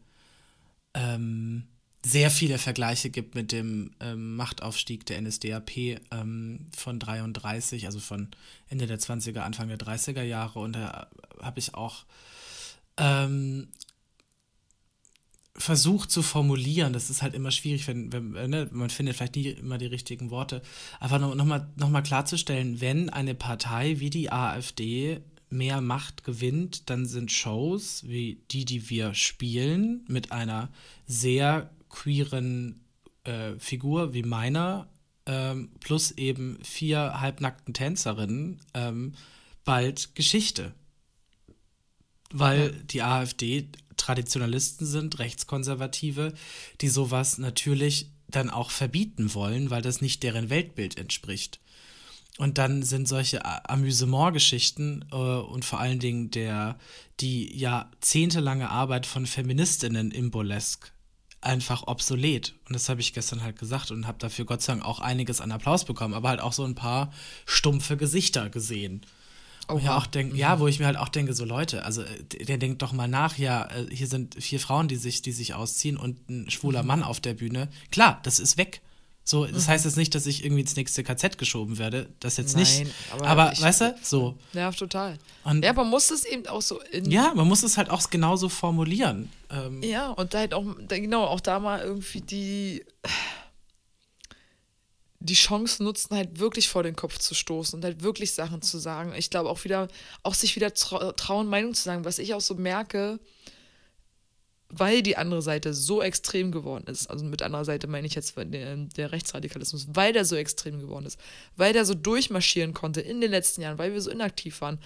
ähm, sehr viele Vergleiche gibt mit dem ähm, Machtaufstieg der NSDAP ähm, von 33, also von Ende der 20er, Anfang der 30er Jahre. Und da habe ich auch ähm, versucht zu formulieren, das ist halt immer schwierig, wenn, wenn ne, man findet vielleicht nie immer die richtigen Worte, einfach nochmal noch noch mal klarzustellen, wenn eine Partei wie die AfD mehr Macht gewinnt, dann sind Shows wie die, die wir spielen, mit einer sehr queeren äh, Figur wie meiner, ähm, plus eben vier halbnackten Tänzerinnen, ähm, bald Geschichte. Weil ja. die AfD Traditionalisten sind, Rechtskonservative, die sowas natürlich dann auch verbieten wollen, weil das nicht deren Weltbild entspricht. Und dann sind solche Amüsement-Geschichten äh, und vor allen Dingen der, die jahrzehntelange Arbeit von Feministinnen im Burlesque einfach obsolet. Und das habe ich gestern halt gesagt und habe dafür Gott sei Dank auch einiges an Applaus bekommen, aber halt auch so ein paar stumpfe Gesichter gesehen. Wo ich auch denk, mhm. ja, wo ich mir halt auch denke, so Leute, also der denkt doch mal nach, ja, äh, hier sind vier Frauen, die sich, die sich ausziehen und ein schwuler mhm. Mann auf der Bühne. Klar, das ist weg. So, das mhm. heißt jetzt nicht, dass ich irgendwie ins nächste KZ geschoben werde. Das jetzt Nein, nicht. Aber, aber ich, weißt du, so. Ja, total. Und ja, man muss es eben auch so. ja, man muss es halt auch genauso formulieren. Ähm, ja, und da halt auch, genau, auch da mal irgendwie die die Chance nutzen, halt wirklich vor den Kopf zu stoßen und halt wirklich Sachen zu sagen. Ich glaube auch wieder, auch sich wieder trauen, Meinung zu sagen, was ich auch so merke, weil die andere Seite so extrem geworden ist, also mit anderer Seite meine ich jetzt der, der Rechtsradikalismus, weil der so extrem geworden ist, weil der so durchmarschieren konnte in den letzten Jahren, weil wir so inaktiv waren.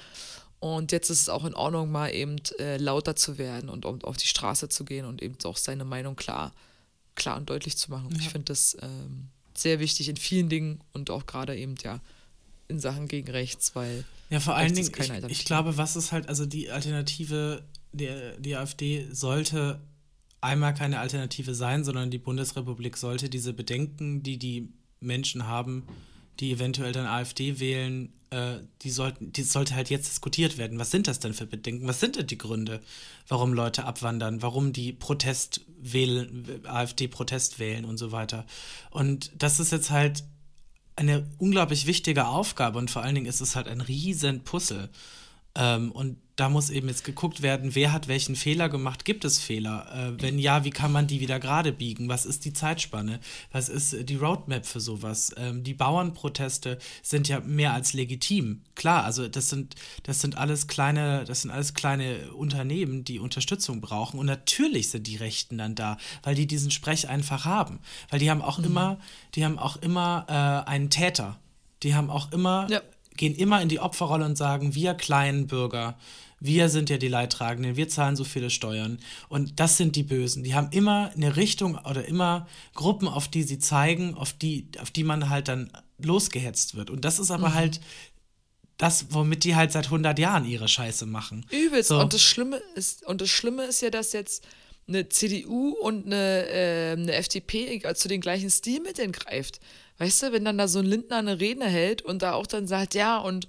Und jetzt ist es auch in Ordnung, mal eben äh, lauter zu werden und um, auf die Straße zu gehen und eben auch seine Meinung klar, klar und deutlich zu machen. Ja. Ich finde das ähm, sehr wichtig in vielen Dingen und auch gerade eben ja in Sachen gegen rechts, weil ja vor allen Dingen ich, ich, glaube, was ist halt also die Alternative der die AfD sollte einmal keine Alternative sein, sondern die Bundesrepublik sollte diese Bedenken, die die Menschen haben, die eventuell dann AfD wählen, äh, die sollten, die sollte halt jetzt diskutiert werden. Was sind das denn für Bedenken? Was sind denn die Gründe, warum Leute abwandern, warum die Protest wählen, AfD Protest wählen und so weiter? Und das ist jetzt halt eine unglaublich wichtige Aufgabe und vor allen Dingen ist es halt ein riesen Puzzle. Ähm, und da muss eben jetzt geguckt werden, wer hat welchen Fehler gemacht, gibt es Fehler? Äh, wenn ja, wie kann man die wieder gerade biegen? Was ist die Zeitspanne? Was ist äh, die Roadmap für sowas? Ähm, die Bauernproteste sind ja mehr als legitim. Klar, also das sind, das sind alles kleine, das sind alles kleine Unternehmen, die Unterstützung brauchen. Und natürlich sind die Rechten dann da, weil die diesen Sprech einfach haben. Weil die haben auch mhm. immer, die haben auch immer äh, einen Täter. Die haben auch immer ja gehen immer in die Opferrolle und sagen, wir kleinen Bürger, wir sind ja die Leidtragenden, wir zahlen so viele Steuern und das sind die Bösen. Die haben immer eine Richtung oder immer Gruppen, auf die sie zeigen, auf die, auf die man halt dann losgehetzt wird. Und das ist aber mhm. halt das, womit die halt seit 100 Jahren ihre Scheiße machen. Übelst. So. Und das Schlimme ist, und das Schlimme ist ja, dass jetzt eine CDU und eine, äh, eine FDP zu den gleichen Stilmitteln greift. Weißt du, wenn dann da so ein Lindner eine Rede hält und da auch dann sagt, ja, und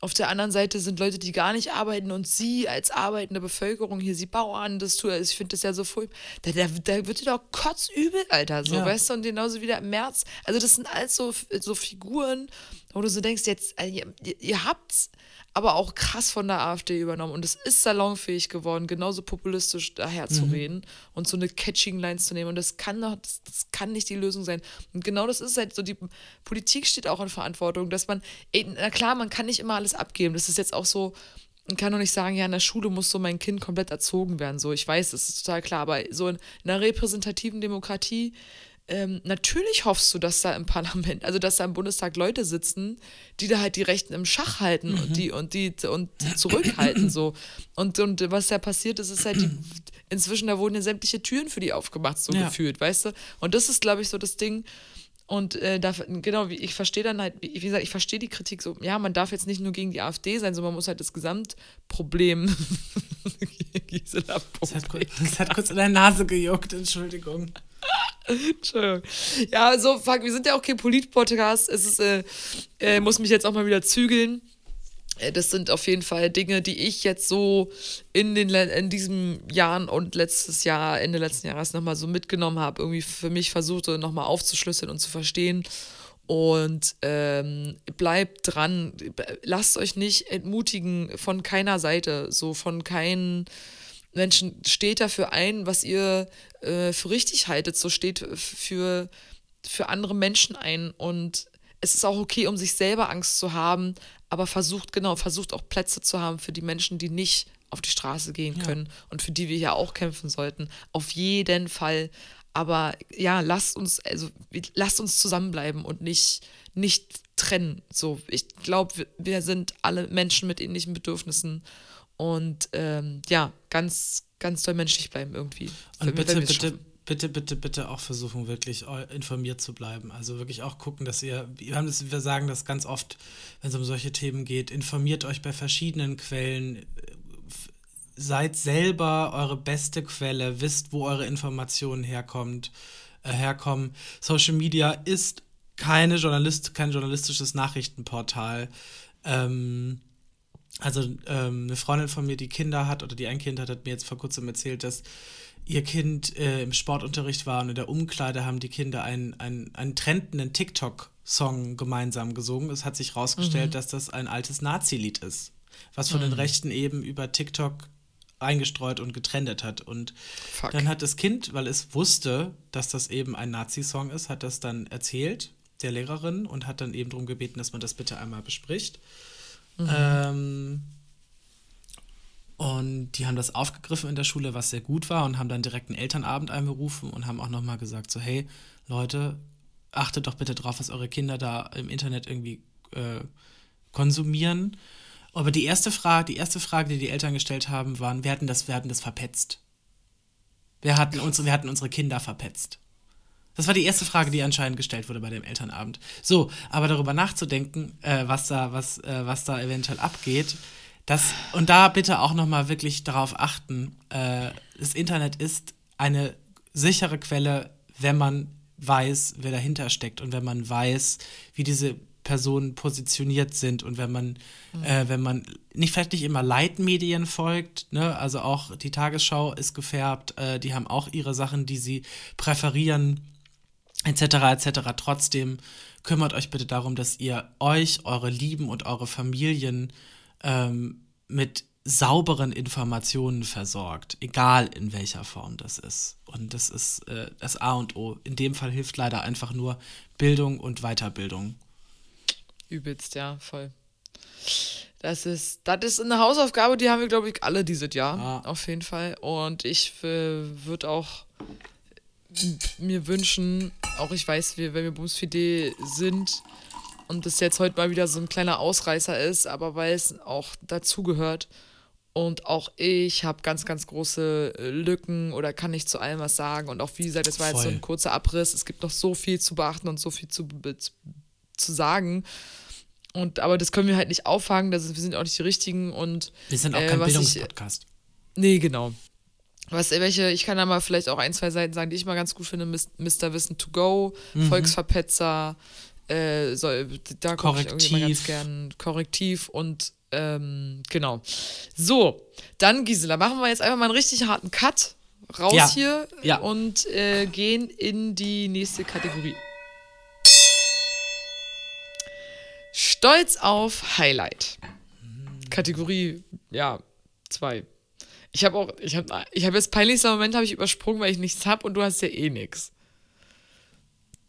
auf der anderen Seite sind Leute, die gar nicht arbeiten und sie als arbeitende Bevölkerung hier, sie Bauern, das tut, ich finde das ja so furchtbar. Da, da, da wird dir doch kotzübel, Alter, so, ja. weißt du, und genauso wieder im März. Also, das sind alles so, so Figuren, wo du so denkst, jetzt, äh, ihr, ihr habt's, aber auch krass von der AfD übernommen. Und es ist salonfähig geworden, genauso populistisch daherzureden mhm. und so eine catching Lines zu nehmen. Und das kann doch, das, das, kann nicht die Lösung sein. Und genau das ist halt so, die Politik steht auch in Verantwortung, dass man, ey, na klar, man kann nicht immer alles abgeben. Das ist jetzt auch so, man kann doch nicht sagen, ja, in der Schule muss so mein Kind komplett erzogen werden. So, ich weiß, das ist total klar, aber so in einer repräsentativen Demokratie ähm, natürlich hoffst du, dass da im Parlament, also dass da im Bundestag Leute sitzen, die da halt die Rechten im Schach halten mhm. und die und die und zurückhalten so. Und, und was da passiert ist, ist halt die, inzwischen, da wurden ja sämtliche Türen für die aufgemacht, so ja. gefühlt, weißt du? Und das ist, glaube ich, so das Ding. Und äh, da, genau, ich verstehe dann halt, wie gesagt, ich verstehe die Kritik so, ja, man darf jetzt nicht nur gegen die AfD sein, sondern man muss halt das Gesamtproblem. Gisela, das, hat, das hat kurz in der Nase gejuckt, Entschuldigung. Entschuldigung. Ja, so, fuck, wir sind ja auch kein Polit-Podcast. Es ist, äh, äh, muss mich jetzt auch mal wieder zügeln. Äh, das sind auf jeden Fall Dinge, die ich jetzt so in, den, in diesem Jahren und letztes Jahr, Ende letzten Jahres nochmal so mitgenommen habe, irgendwie für mich versuchte nochmal aufzuschlüsseln und zu verstehen. Und ähm, bleibt dran, lasst euch nicht entmutigen von keiner Seite, so von keinen Menschen, steht dafür ein, was ihr äh, für richtig haltet, so steht für, für andere Menschen ein und es ist auch okay, um sich selber Angst zu haben, aber versucht, genau, versucht auch Plätze zu haben für die Menschen, die nicht auf die Straße gehen können ja. und für die wir ja auch kämpfen sollten. Auf jeden Fall. Aber ja, lasst uns, also lasst uns zusammenbleiben und nicht, nicht trennen. So, ich glaube, wir sind alle Menschen mit ähnlichen Bedürfnissen und ähm, ja, ganz, ganz toll menschlich bleiben irgendwie. Und bitte, bitte, bitte, bitte, bitte auch versuchen, wirklich informiert zu bleiben. Also wirklich auch gucken, dass ihr, wir, haben das, wir sagen das ganz oft, wenn es um solche Themen geht, informiert euch bei verschiedenen Quellen, seid selber eure beste Quelle, wisst, wo eure Informationen herkommt, äh, herkommen. Social Media ist keine Journalist, kein journalistisches Nachrichtenportal. Ähm, also ähm, eine Freundin von mir, die Kinder hat oder die ein Kind hat, hat mir jetzt vor kurzem erzählt, dass ihr Kind äh, im Sportunterricht war und in der Umkleide haben die Kinder einen, einen, einen trendenden TikTok-Song gemeinsam gesungen. Es hat sich herausgestellt, mhm. dass das ein altes Nazi-Lied ist, was von mhm. den Rechten eben über TikTok eingestreut und getrendet hat. Und Fuck. dann hat das Kind, weil es wusste, dass das eben ein Nazi-Song ist, hat das dann erzählt der Lehrerin und hat dann eben darum gebeten, dass man das bitte einmal bespricht. Mhm. Ähm, und die haben das aufgegriffen in der Schule, was sehr gut war, und haben dann direkt einen Elternabend einberufen und haben auch nochmal gesagt: so, hey, Leute, achtet doch bitte drauf, was eure Kinder da im Internet irgendwie äh, konsumieren. Aber die erste Frage, die erste Frage, die die Eltern gestellt haben, waren, wir hatten das, wir hatten das verpetzt. Wir hatten, unsere, wir hatten unsere Kinder verpetzt. Das war die erste Frage, die anscheinend gestellt wurde bei dem Elternabend. So, aber darüber nachzudenken, äh, was, da, was, äh, was da eventuell abgeht, das, und da bitte auch nochmal wirklich darauf achten, äh, das Internet ist eine sichere Quelle, wenn man weiß, wer dahinter steckt und wenn man weiß, wie diese Personen positioniert sind und wenn man, mhm. äh, wenn man nicht vielleicht nicht immer Leitmedien folgt, ne, also auch die Tagesschau ist gefärbt, äh, die haben auch ihre Sachen, die sie präferieren, etc. etc. Trotzdem kümmert euch bitte darum, dass ihr euch, eure Lieben und eure Familien ähm, mit sauberen Informationen versorgt, egal in welcher Form das ist. Und das ist äh, das A und O. In dem Fall hilft leider einfach nur Bildung und Weiterbildung. Übelst, ja, voll. Das ist, das ist eine Hausaufgabe, die haben wir, glaube ich, alle dieses Jahr. Ah. Auf jeden Fall. Und ich äh, würde auch mir wünschen, auch ich weiß, wir, wenn wir Bumsfide sind und das jetzt heute mal wieder so ein kleiner Ausreißer ist, aber weil es auch dazugehört und auch ich habe ganz, ganz große äh, Lücken oder kann nicht zu allem was sagen und auch wie gesagt, das war Voll. jetzt so ein kurzer Abriss, es gibt noch so viel zu beachten und so viel zu, zu sagen. Und aber das können wir halt nicht auffangen, das ist, wir sind auch nicht die richtigen und wir sind auch äh, kein Bildungspodcast. Nee, genau. Was, welche, ich kann da mal vielleicht auch ein, zwei Seiten sagen, die ich mal ganz gut finde. Mr. Wissen to Go, mhm. Volksverpetzer, äh, so, da komme ich irgendwie mal ganz gern Korrektiv und ähm, genau. So, dann Gisela, machen wir jetzt einfach mal einen richtig harten Cut raus ja. hier ja. und äh, gehen in die nächste Kategorie. Stolz auf Highlight. Kategorie, ja, zwei. Ich habe auch, ich habe ich hab jetzt peinlichster Moment habe ich übersprungen, weil ich nichts habe und du hast ja eh nichts.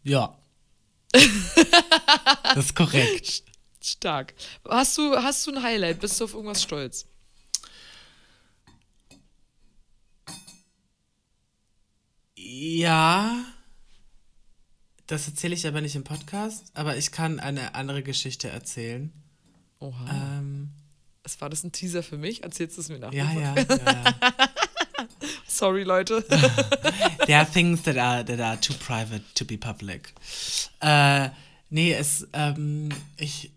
Ja. das ist korrekt. Stark. Hast du, hast du ein Highlight? Bist du auf irgendwas stolz? Ja. Das erzähle ich aber nicht im Podcast, aber ich kann eine andere Geschichte erzählen. Oha. Ähm, was war das ein Teaser für mich? Erzählst du es mir nach? Ja, ja, ja, ja. Sorry, Leute. There are things that are, that are too private to be public. Äh, nee, es, ähm, ich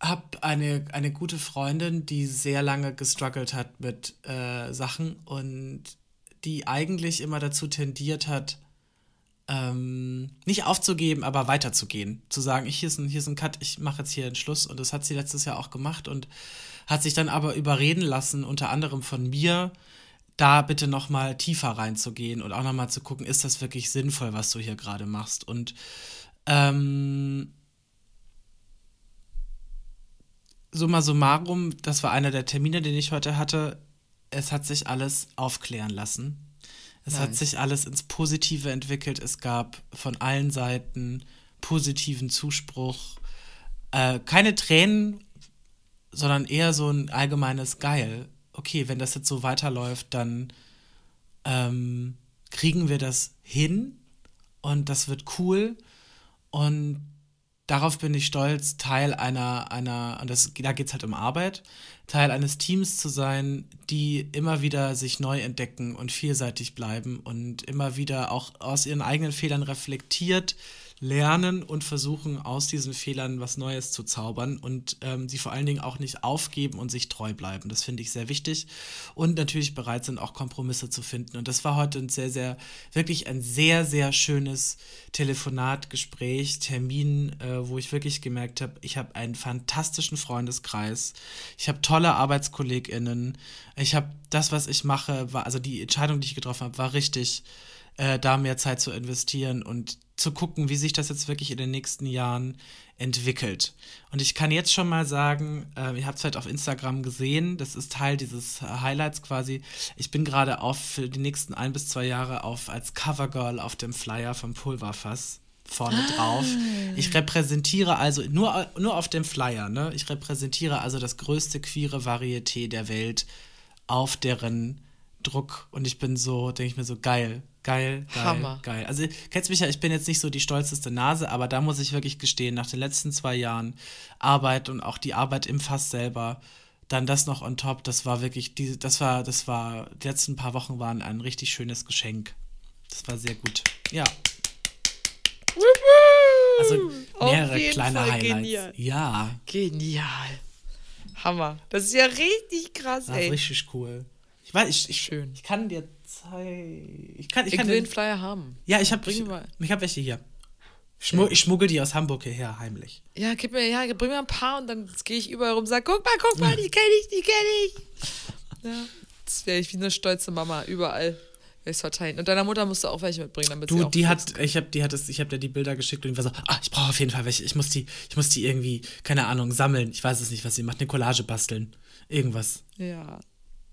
habe eine, eine gute Freundin, die sehr lange gestruggelt hat mit äh, Sachen und die eigentlich immer dazu tendiert hat, ähm, nicht aufzugeben, aber weiterzugehen. Zu sagen, hier ist ein, hier ist ein Cut, ich mache jetzt hier einen Schluss. Und das hat sie letztes Jahr auch gemacht und hat sich dann aber überreden lassen, unter anderem von mir, da bitte noch mal tiefer reinzugehen und auch noch mal zu gucken, ist das wirklich sinnvoll, was du hier gerade machst. Und ähm, summa summarum, das war einer der Termine, den ich heute hatte. Es hat sich alles aufklären lassen. Es nice. hat sich alles ins Positive entwickelt. Es gab von allen Seiten positiven Zuspruch. Äh, keine Tränen, sondern eher so ein allgemeines Geil. Okay, wenn das jetzt so weiterläuft, dann ähm, kriegen wir das hin und das wird cool. Und darauf bin ich stolz, Teil einer, einer, und das, da geht es halt um Arbeit, Teil eines Teams zu sein, die immer wieder sich neu entdecken und vielseitig bleiben und immer wieder auch aus ihren eigenen Fehlern reflektiert lernen und versuchen, aus diesen Fehlern was Neues zu zaubern und ähm, sie vor allen Dingen auch nicht aufgeben und sich treu bleiben. Das finde ich sehr wichtig und natürlich bereit sind, auch Kompromisse zu finden. Und das war heute ein sehr, sehr, wirklich ein sehr, sehr schönes Telefonat, Gespräch, Termin, äh, wo ich wirklich gemerkt habe, ich habe einen fantastischen Freundeskreis, ich habe tolle ArbeitskollegInnen, ich habe das, was ich mache, war, also die Entscheidung, die ich getroffen habe, war richtig äh, da mehr Zeit zu investieren und zu gucken, wie sich das jetzt wirklich in den nächsten Jahren entwickelt. Und ich kann jetzt schon mal sagen, äh, ihr habt es halt auf Instagram gesehen, das ist Teil dieses Highlights quasi. Ich bin gerade auf für die nächsten ein bis zwei Jahre auf als Covergirl auf dem Flyer vom Pulverfass vorne drauf. Ich repräsentiere also nur, nur auf dem Flyer, ne? Ich repräsentiere also das größte queere Varieté der Welt auf deren Druck und ich bin so, denke ich mir so, geil, geil, geil, Hammer. geil. Also kennst mich ja, ich bin jetzt nicht so die stolzeste Nase, aber da muss ich wirklich gestehen, nach den letzten zwei Jahren Arbeit und auch die Arbeit im Fass selber, dann das noch on top, das war wirklich, die, das war, das war, die letzten paar Wochen waren ein richtig schönes Geschenk. Das war sehr gut. Ja. Also mehrere kleine Fall Highlights. Genial. Ja. Genial. Hammer. Das ist ja richtig krass, das ey. richtig cool. Ich weiß, ich, ich, Schön. ich kann dir zeigen. Ich, kann, ich, ich kann will den Flyer haben. Ja, ich habe ich, ich hab welche hier. Schmu ich schmuggel die aus Hamburg hierher, heimlich. Ja, gib mir, ja, bring mir ein paar und dann gehe ich überall rum und sage, guck mal, guck mal, die kenne ich, die kenne ich. Ja, das wäre ich wie eine stolze Mama, überall es verteilen. Und deiner Mutter musst du auch welche mitbringen, damit du, sie auch die hat, ich habe die hat es, ich habe dir die Bilder geschickt und die war so, ah, ich brauche auf jeden Fall welche. Ich muss die, ich muss die irgendwie, keine Ahnung, sammeln. Ich weiß es nicht, was sie macht, eine Collage basteln, irgendwas. Ja,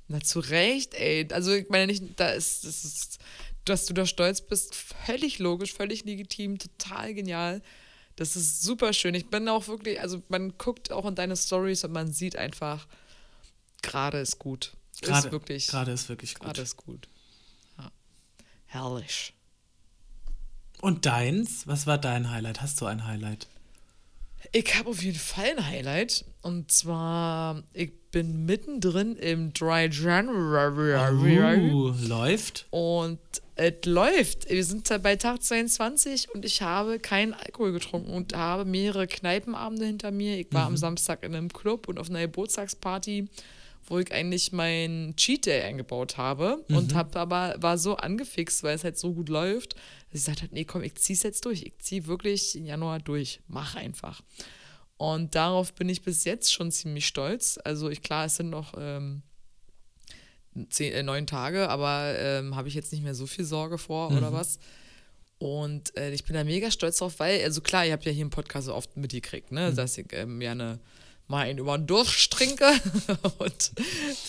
na, zu Recht, ey. Also, ich meine nicht, da ist, das ist, dass du da stolz bist, völlig logisch, völlig legitim, total genial. Das ist super schön. Ich bin auch wirklich, also man guckt auch in deine Stories und man sieht einfach, gerade ist gut. Gerade ist wirklich. Gerade ist wirklich gut. Gerade ist gut. Ja. Herrlich. Und deins? Was war dein Highlight? Hast du ein Highlight? Ich habe auf jeden Fall ein Highlight. Und zwar, ich bin mittendrin im Dry January. Uh, läuft. Und es läuft. Wir sind bei Tag 22 und ich habe keinen Alkohol getrunken und habe mehrere Kneipenabende hinter mir. Ich war mhm. am Samstag in einem Club und auf einer Geburtstagsparty, wo ich eigentlich meinen Cheat Day eingebaut habe mhm. und habe aber war so angefixt, weil es halt so gut läuft, dass ich gesagt habe, nee, komm, ich zieh's jetzt durch. Ich ziehe wirklich im Januar durch. Mach einfach. Und darauf bin ich bis jetzt schon ziemlich stolz. Also ich klar, es sind noch ähm, zehn, äh, neun Tage, aber ähm, habe ich jetzt nicht mehr so viel Sorge vor mhm. oder was. Und äh, ich bin da mega stolz drauf, weil, also klar, ihr habt ja hier im Podcast so oft mitgekriegt, ne, mhm. dass ich ähm, ja eine mal einen über den Durst trinke und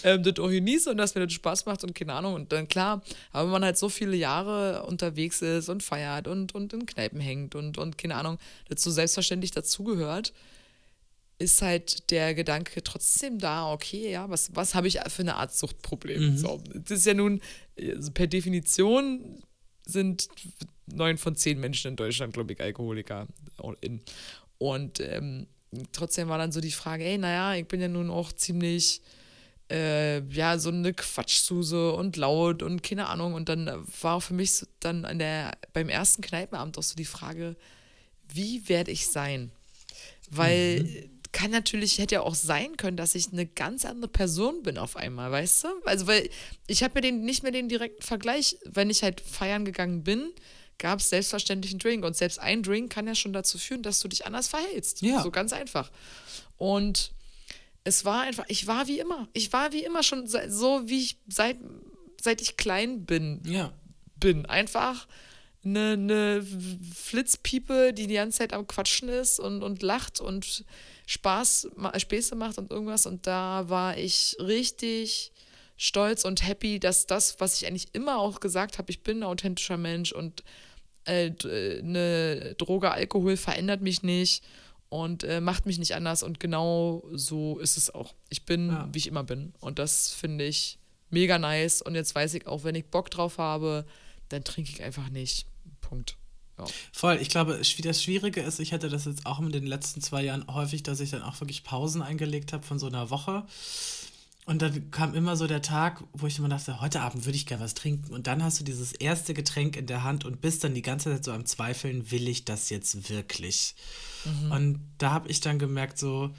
ähm, das auch genieße und dass mir das Spaß macht und keine Ahnung. Und dann klar, aber wenn man halt so viele Jahre unterwegs ist und feiert und, und in Kneipen hängt und, und keine Ahnung, das so selbstverständlich dazugehört, ist halt der Gedanke trotzdem da, okay, ja, was, was habe ich für eine Art Suchtproblem? Mhm. So, das ist ja nun, also per Definition sind neun von zehn Menschen in Deutschland, glaube ich, Alkoholiker. Und ähm, trotzdem war dann so die Frage, ey, naja, ich bin ja nun auch ziemlich, äh, ja, so eine Quatschsuse und laut und keine Ahnung. Und dann war für mich dann an der, beim ersten Kneipenabend auch so die Frage, wie werde ich sein? Weil mhm kann natürlich, hätte ja auch sein können, dass ich eine ganz andere Person bin auf einmal, weißt du? Also, weil ich habe mir den nicht mehr den direkten Vergleich, wenn ich halt feiern gegangen bin, gab es selbstverständlich einen Drink. Und selbst ein Drink kann ja schon dazu führen, dass du dich anders verhältst. Ja. So ganz einfach. Und es war einfach, ich war wie immer. Ich war wie immer schon so, wie ich seit, seit ich klein bin. Ja. Bin. Einfach eine, eine Flitzpiepe, die die ganze Zeit am Quatschen ist und, und lacht und Spaß, Späße macht und irgendwas. Und da war ich richtig stolz und happy, dass das, was ich eigentlich immer auch gesagt habe, ich bin ein authentischer Mensch und äh, eine Droge, Alkohol verändert mich nicht und äh, macht mich nicht anders. Und genau so ist es auch. Ich bin, ja. wie ich immer bin. Und das finde ich mega nice. Und jetzt weiß ich auch, wenn ich Bock drauf habe, dann trinke ich einfach nicht. Punkt. Ja. Voll, ich glaube, das Schwierige ist, ich hätte das jetzt auch in den letzten zwei Jahren häufig, dass ich dann auch wirklich Pausen eingelegt habe von so einer Woche. Und dann kam immer so der Tag, wo ich immer dachte, heute Abend würde ich gerne was trinken. Und dann hast du dieses erste Getränk in der Hand und bist dann die ganze Zeit so am Zweifeln, will ich das jetzt wirklich? Mhm. Und da habe ich dann gemerkt, so,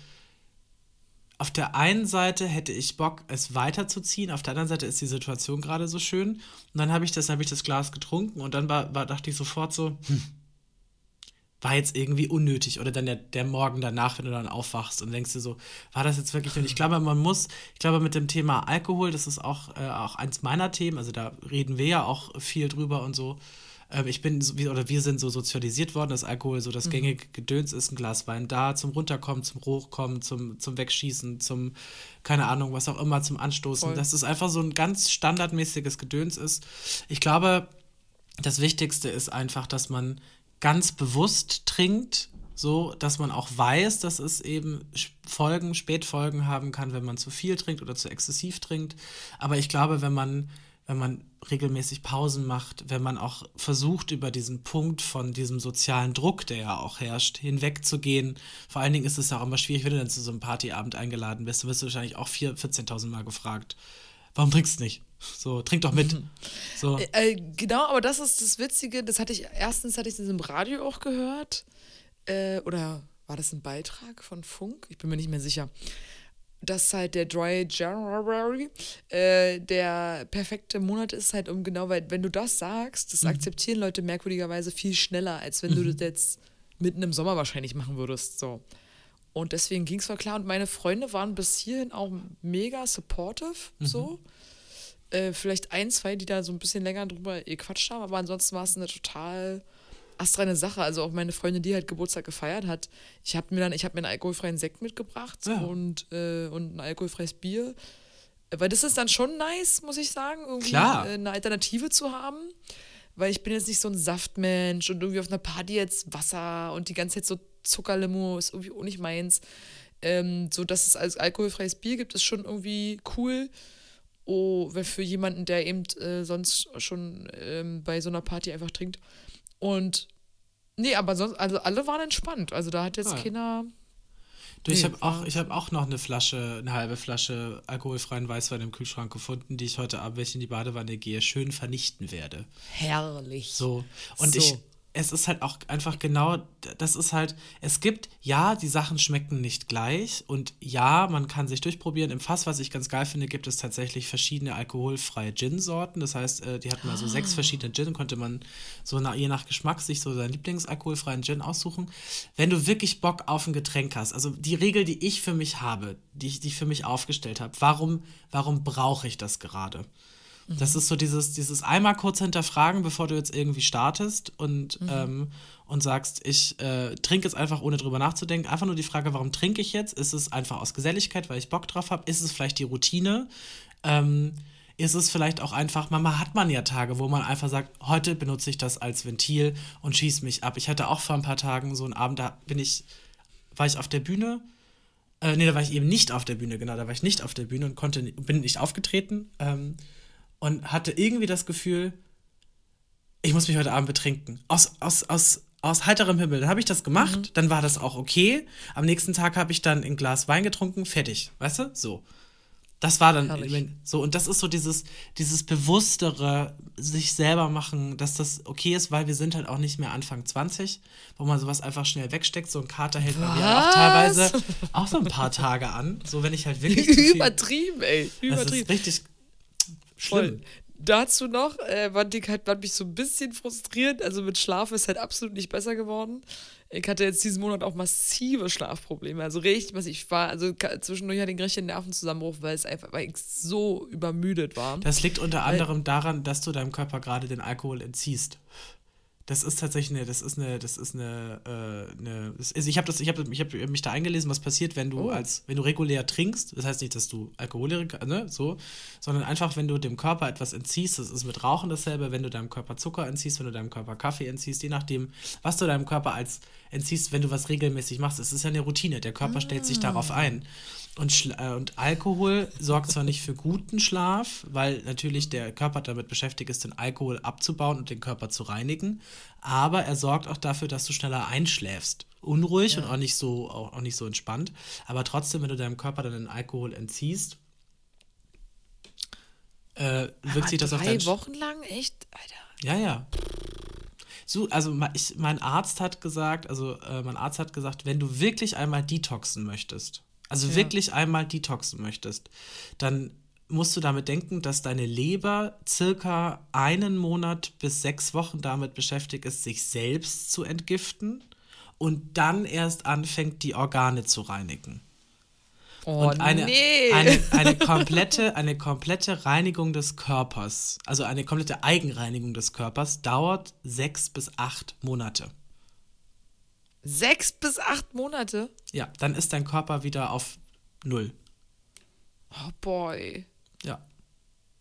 auf der einen Seite hätte ich Bock, es weiterzuziehen, auf der anderen Seite ist die Situation gerade so schön. Und dann habe ich das, habe ich das Glas getrunken und dann war, war dachte ich sofort so, hm, war jetzt irgendwie unnötig. Oder dann der, der Morgen danach, wenn du dann aufwachst und denkst dir so, war das jetzt wirklich nötig? Ich glaube, man muss, ich glaube, mit dem Thema Alkohol, das ist auch, äh, auch eins meiner Themen, also da reden wir ja auch viel drüber und so. Ähm, ich bin, oder wir sind so sozialisiert worden, dass Alkohol so das mhm. gängige Gedöns ist, ein Glas Wein da, zum Runterkommen, zum Hochkommen, zum, zum Wegschießen, zum, keine Ahnung, was auch immer, zum Anstoßen. Voll. Dass es einfach so ein ganz standardmäßiges Gedöns ist. Ich glaube, das Wichtigste ist einfach, dass man ganz bewusst trinkt, so dass man auch weiß, dass es eben Folgen, Spätfolgen haben kann, wenn man zu viel trinkt oder zu exzessiv trinkt. Aber ich glaube, wenn man, wenn man regelmäßig Pausen macht, wenn man auch versucht, über diesen Punkt von diesem sozialen Druck, der ja auch herrscht, hinwegzugehen. Vor allen Dingen ist es ja auch immer schwierig, wenn du dann zu so einem Partyabend eingeladen bist, du wirst du wahrscheinlich auch 14.000 Mal gefragt, warum trinkst du nicht? So, trink doch mit. So. Äh, äh, genau, aber das ist das Witzige. Das hatte ich, erstens hatte ich das im Radio auch gehört. Äh, oder war das ein Beitrag von Funk? Ich bin mir nicht mehr sicher. Dass halt der Dry January äh, der perfekte Monat ist, halt um genau, weil wenn du das sagst, das mhm. akzeptieren Leute merkwürdigerweise viel schneller, als wenn mhm. du das jetzt mitten im Sommer wahrscheinlich machen würdest. So. Und deswegen ging es voll klar. Und meine Freunde waren bis hierhin auch mega supportive. Mhm. So. Äh, vielleicht ein, zwei, die da so ein bisschen länger drüber gequatscht haben, aber ansonsten war es eine total astreine Sache. Also auch meine Freundin, die halt Geburtstag gefeiert hat, ich habe mir dann, ich habe mir einen alkoholfreien Sekt mitgebracht ja. und, äh, und ein alkoholfreies Bier. Weil das ist dann schon nice, muss ich sagen, irgendwie Klar. Äh, eine Alternative zu haben. Weil ich bin jetzt nicht so ein Saftmensch und irgendwie auf einer Party jetzt Wasser und die ganze Zeit so Zuckerlimo ist irgendwie auch nicht meins. Ähm, so dass es als alkoholfreies Bier gibt, ist schon irgendwie cool oh, für jemanden, der eben äh, sonst schon ähm, bei so einer Party einfach trinkt. Und nee, aber sonst, also alle waren entspannt. Also da hat jetzt ah. keiner. Du, ich habe auch, hab auch noch eine Flasche, eine halbe Flasche alkoholfreien Weißwein im Kühlschrank gefunden, die ich heute Abend, wenn ich in die Badewanne gehe, schön vernichten werde. Herrlich. So. Und so. ich, es ist halt auch einfach genau, das ist halt, es gibt, ja, die Sachen schmecken nicht gleich und ja, man kann sich durchprobieren. Im Fass, was ich ganz geil finde, gibt es tatsächlich verschiedene alkoholfreie Gin-Sorten. Das heißt, äh, die hatten also ah. sechs verschiedene Gin, konnte man so nach, je nach Geschmack sich so seinen Lieblingsalkoholfreien Gin aussuchen. Wenn du wirklich Bock auf ein Getränk hast, also die Regel, die ich für mich habe, die ich, die ich für mich aufgestellt habe, warum, warum brauche ich das gerade? Das ist so dieses, dieses einmal kurz hinterfragen, bevor du jetzt irgendwie startest und, mhm. ähm, und sagst, ich äh, trinke jetzt einfach, ohne drüber nachzudenken. Einfach nur die Frage, warum trinke ich jetzt? Ist es einfach aus Geselligkeit, weil ich Bock drauf habe? Ist es vielleicht die Routine? Ähm, ist es vielleicht auch einfach, Mama hat man ja Tage, wo man einfach sagt, heute benutze ich das als Ventil und schieße mich ab. Ich hatte auch vor ein paar Tagen so einen Abend, da bin ich, war ich auf der Bühne. Äh, nee, da war ich eben nicht auf der Bühne, genau, da war ich nicht auf der Bühne und konnte, bin nicht aufgetreten. Ähm, und hatte irgendwie das Gefühl, ich muss mich heute Abend betrinken. Aus, aus, aus, aus heiterem Himmel. Dann habe ich das gemacht, mhm. dann war das auch okay. Am nächsten Tag habe ich dann ein Glas Wein getrunken, fertig. Weißt du? So. Das war dann Herrlich. so. Und das ist so dieses, dieses bewusstere, sich selber machen, dass das okay ist, weil wir sind halt auch nicht mehr Anfang 20, wo man sowas einfach schnell wegsteckt. So ein Kater hält bei mir auch teilweise auch so ein paar Tage an. So, wenn ich halt wirklich. Übertrieben, ey. Übertrieben. Das ist richtig Voll. Dazu noch, äh, war ich halt, war mich so ein bisschen frustriert. Also mit Schlaf ist halt absolut nicht besser geworden. Ich hatte jetzt diesen Monat auch massive Schlafprobleme. Also richtig was Ich war, also zwischendurch hatte ich einen richtigen Nervenzusammenbruch, weil es einfach, weil ich so übermüdet war. Das liegt unter anderem daran, dass du deinem Körper gerade den Alkohol entziehst. Das ist tatsächlich eine, das ist eine, das ist eine, äh, eine das ist, ich habe das, ich habe ich hab mich da eingelesen, was passiert, wenn du oh. als, wenn du regulär trinkst, das heißt nicht, dass du Alkoholiker, ne, so, sondern einfach, wenn du dem Körper etwas entziehst, das ist mit Rauchen dasselbe, wenn du deinem Körper Zucker entziehst, wenn du deinem Körper Kaffee entziehst, je nachdem, was du deinem Körper als entziehst, wenn du was regelmäßig machst, es ist ja eine Routine, der Körper ah. stellt sich darauf ein. Und, Schla äh, und Alkohol sorgt zwar nicht für guten Schlaf, weil natürlich der Körper damit beschäftigt ist, den Alkohol abzubauen und den Körper zu reinigen, aber er sorgt auch dafür, dass du schneller einschläfst. Unruhig ja. und auch nicht, so, auch, auch nicht so entspannt. Aber trotzdem, wenn du deinem Körper dann den Alkohol entziehst, äh, wirkt sich das auf Drei dein Wochen lang? Echt? Alter. Ja, ja. So, also ich, mein Arzt hat gesagt, also äh, mein Arzt hat gesagt, wenn du wirklich einmal detoxen möchtest, also Ja. wirklich einmal detoxen möchtest, dann musst du damit denken, dass deine Leber circa einen Monat bis sechs Wochen damit beschäftigt ist, sich selbst zu entgiften und dann erst anfängt, die Organe zu reinigen. Oh, Und eine, nee. eine, eine, komplette, eine komplette Reinigung des Körpers, also eine komplette Eigenreinigung des Körpers, dauert sechs bis acht Monate. Sechs bis acht Monate? Ja, dann ist dein Körper wieder auf Null. Oh, boy. Ja.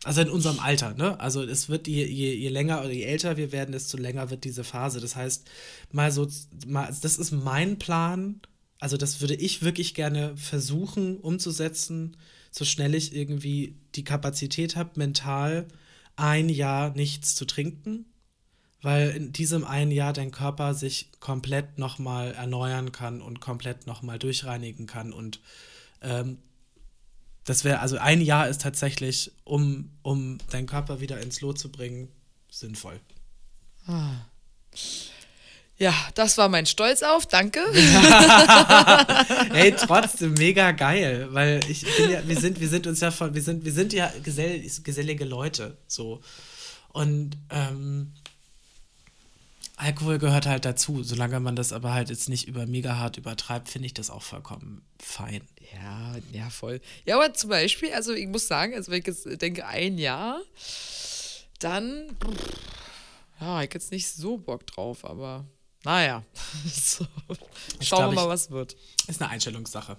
Also in unserem Alter, ne? Also es wird, je, je, je länger oder je älter wir werden, desto länger wird diese Phase. Das heißt, mal so, mal, das ist mein Plan. Also das würde ich wirklich gerne versuchen umzusetzen, so schnell ich irgendwie die Kapazität habe, mental ein Jahr nichts zu trinken, weil in diesem einen Jahr dein Körper sich komplett nochmal erneuern kann und komplett nochmal durchreinigen kann und ähm, das wäre, also ein Jahr ist tatsächlich, um, um deinen Körper wieder ins Lot zu bringen, sinnvoll. Ja, das war mein Stolz auf. Danke. Ey, trotzdem mega geil, weil ich bin ja, wir sind, wir sind uns ja von, wir sind, wir sind ja gesell, gesellige Leute, so. Und ähm, Alkohol gehört halt dazu. Solange man das aber halt jetzt nicht über mega hart übertreibt, finde ich das auch vollkommen fein. Ja, ja, voll. Ja, aber zum Beispiel, also ich muss sagen, also wenn ich jetzt denke, ein Jahr, dann, ja, ich jetzt nicht so Bock drauf, aber naja. so. Schauen wir mal, was wird. Ist eine Einstellungssache.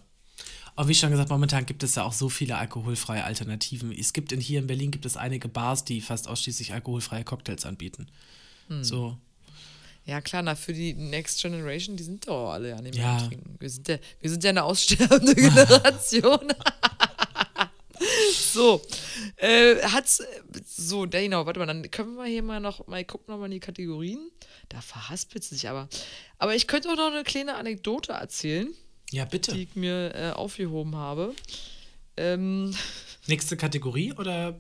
Aber wie schon gesagt, momentan gibt es ja auch so viele alkoholfreie Alternativen. Es gibt in, hier in Berlin gibt es einige Bars, die fast ausschließlich alkoholfreie Cocktails anbieten. So. Ja, klar, na, für die Next Generation, die sind doch alle ja nicht mehr Ja. Trinken. Wir sind, ja, wir sind ja eine aussterbende Generation. so, äh, hat's, so, genau, warte mal, dann können wir hier mal noch, mal gucken noch mal in die Kategorien. Da verhaspelt sich aber. Aber ich könnte auch noch eine kleine Anekdote erzählen, Ja, die bitte. ich mir äh, aufgehoben habe. Ähm, Nächste Kategorie oder?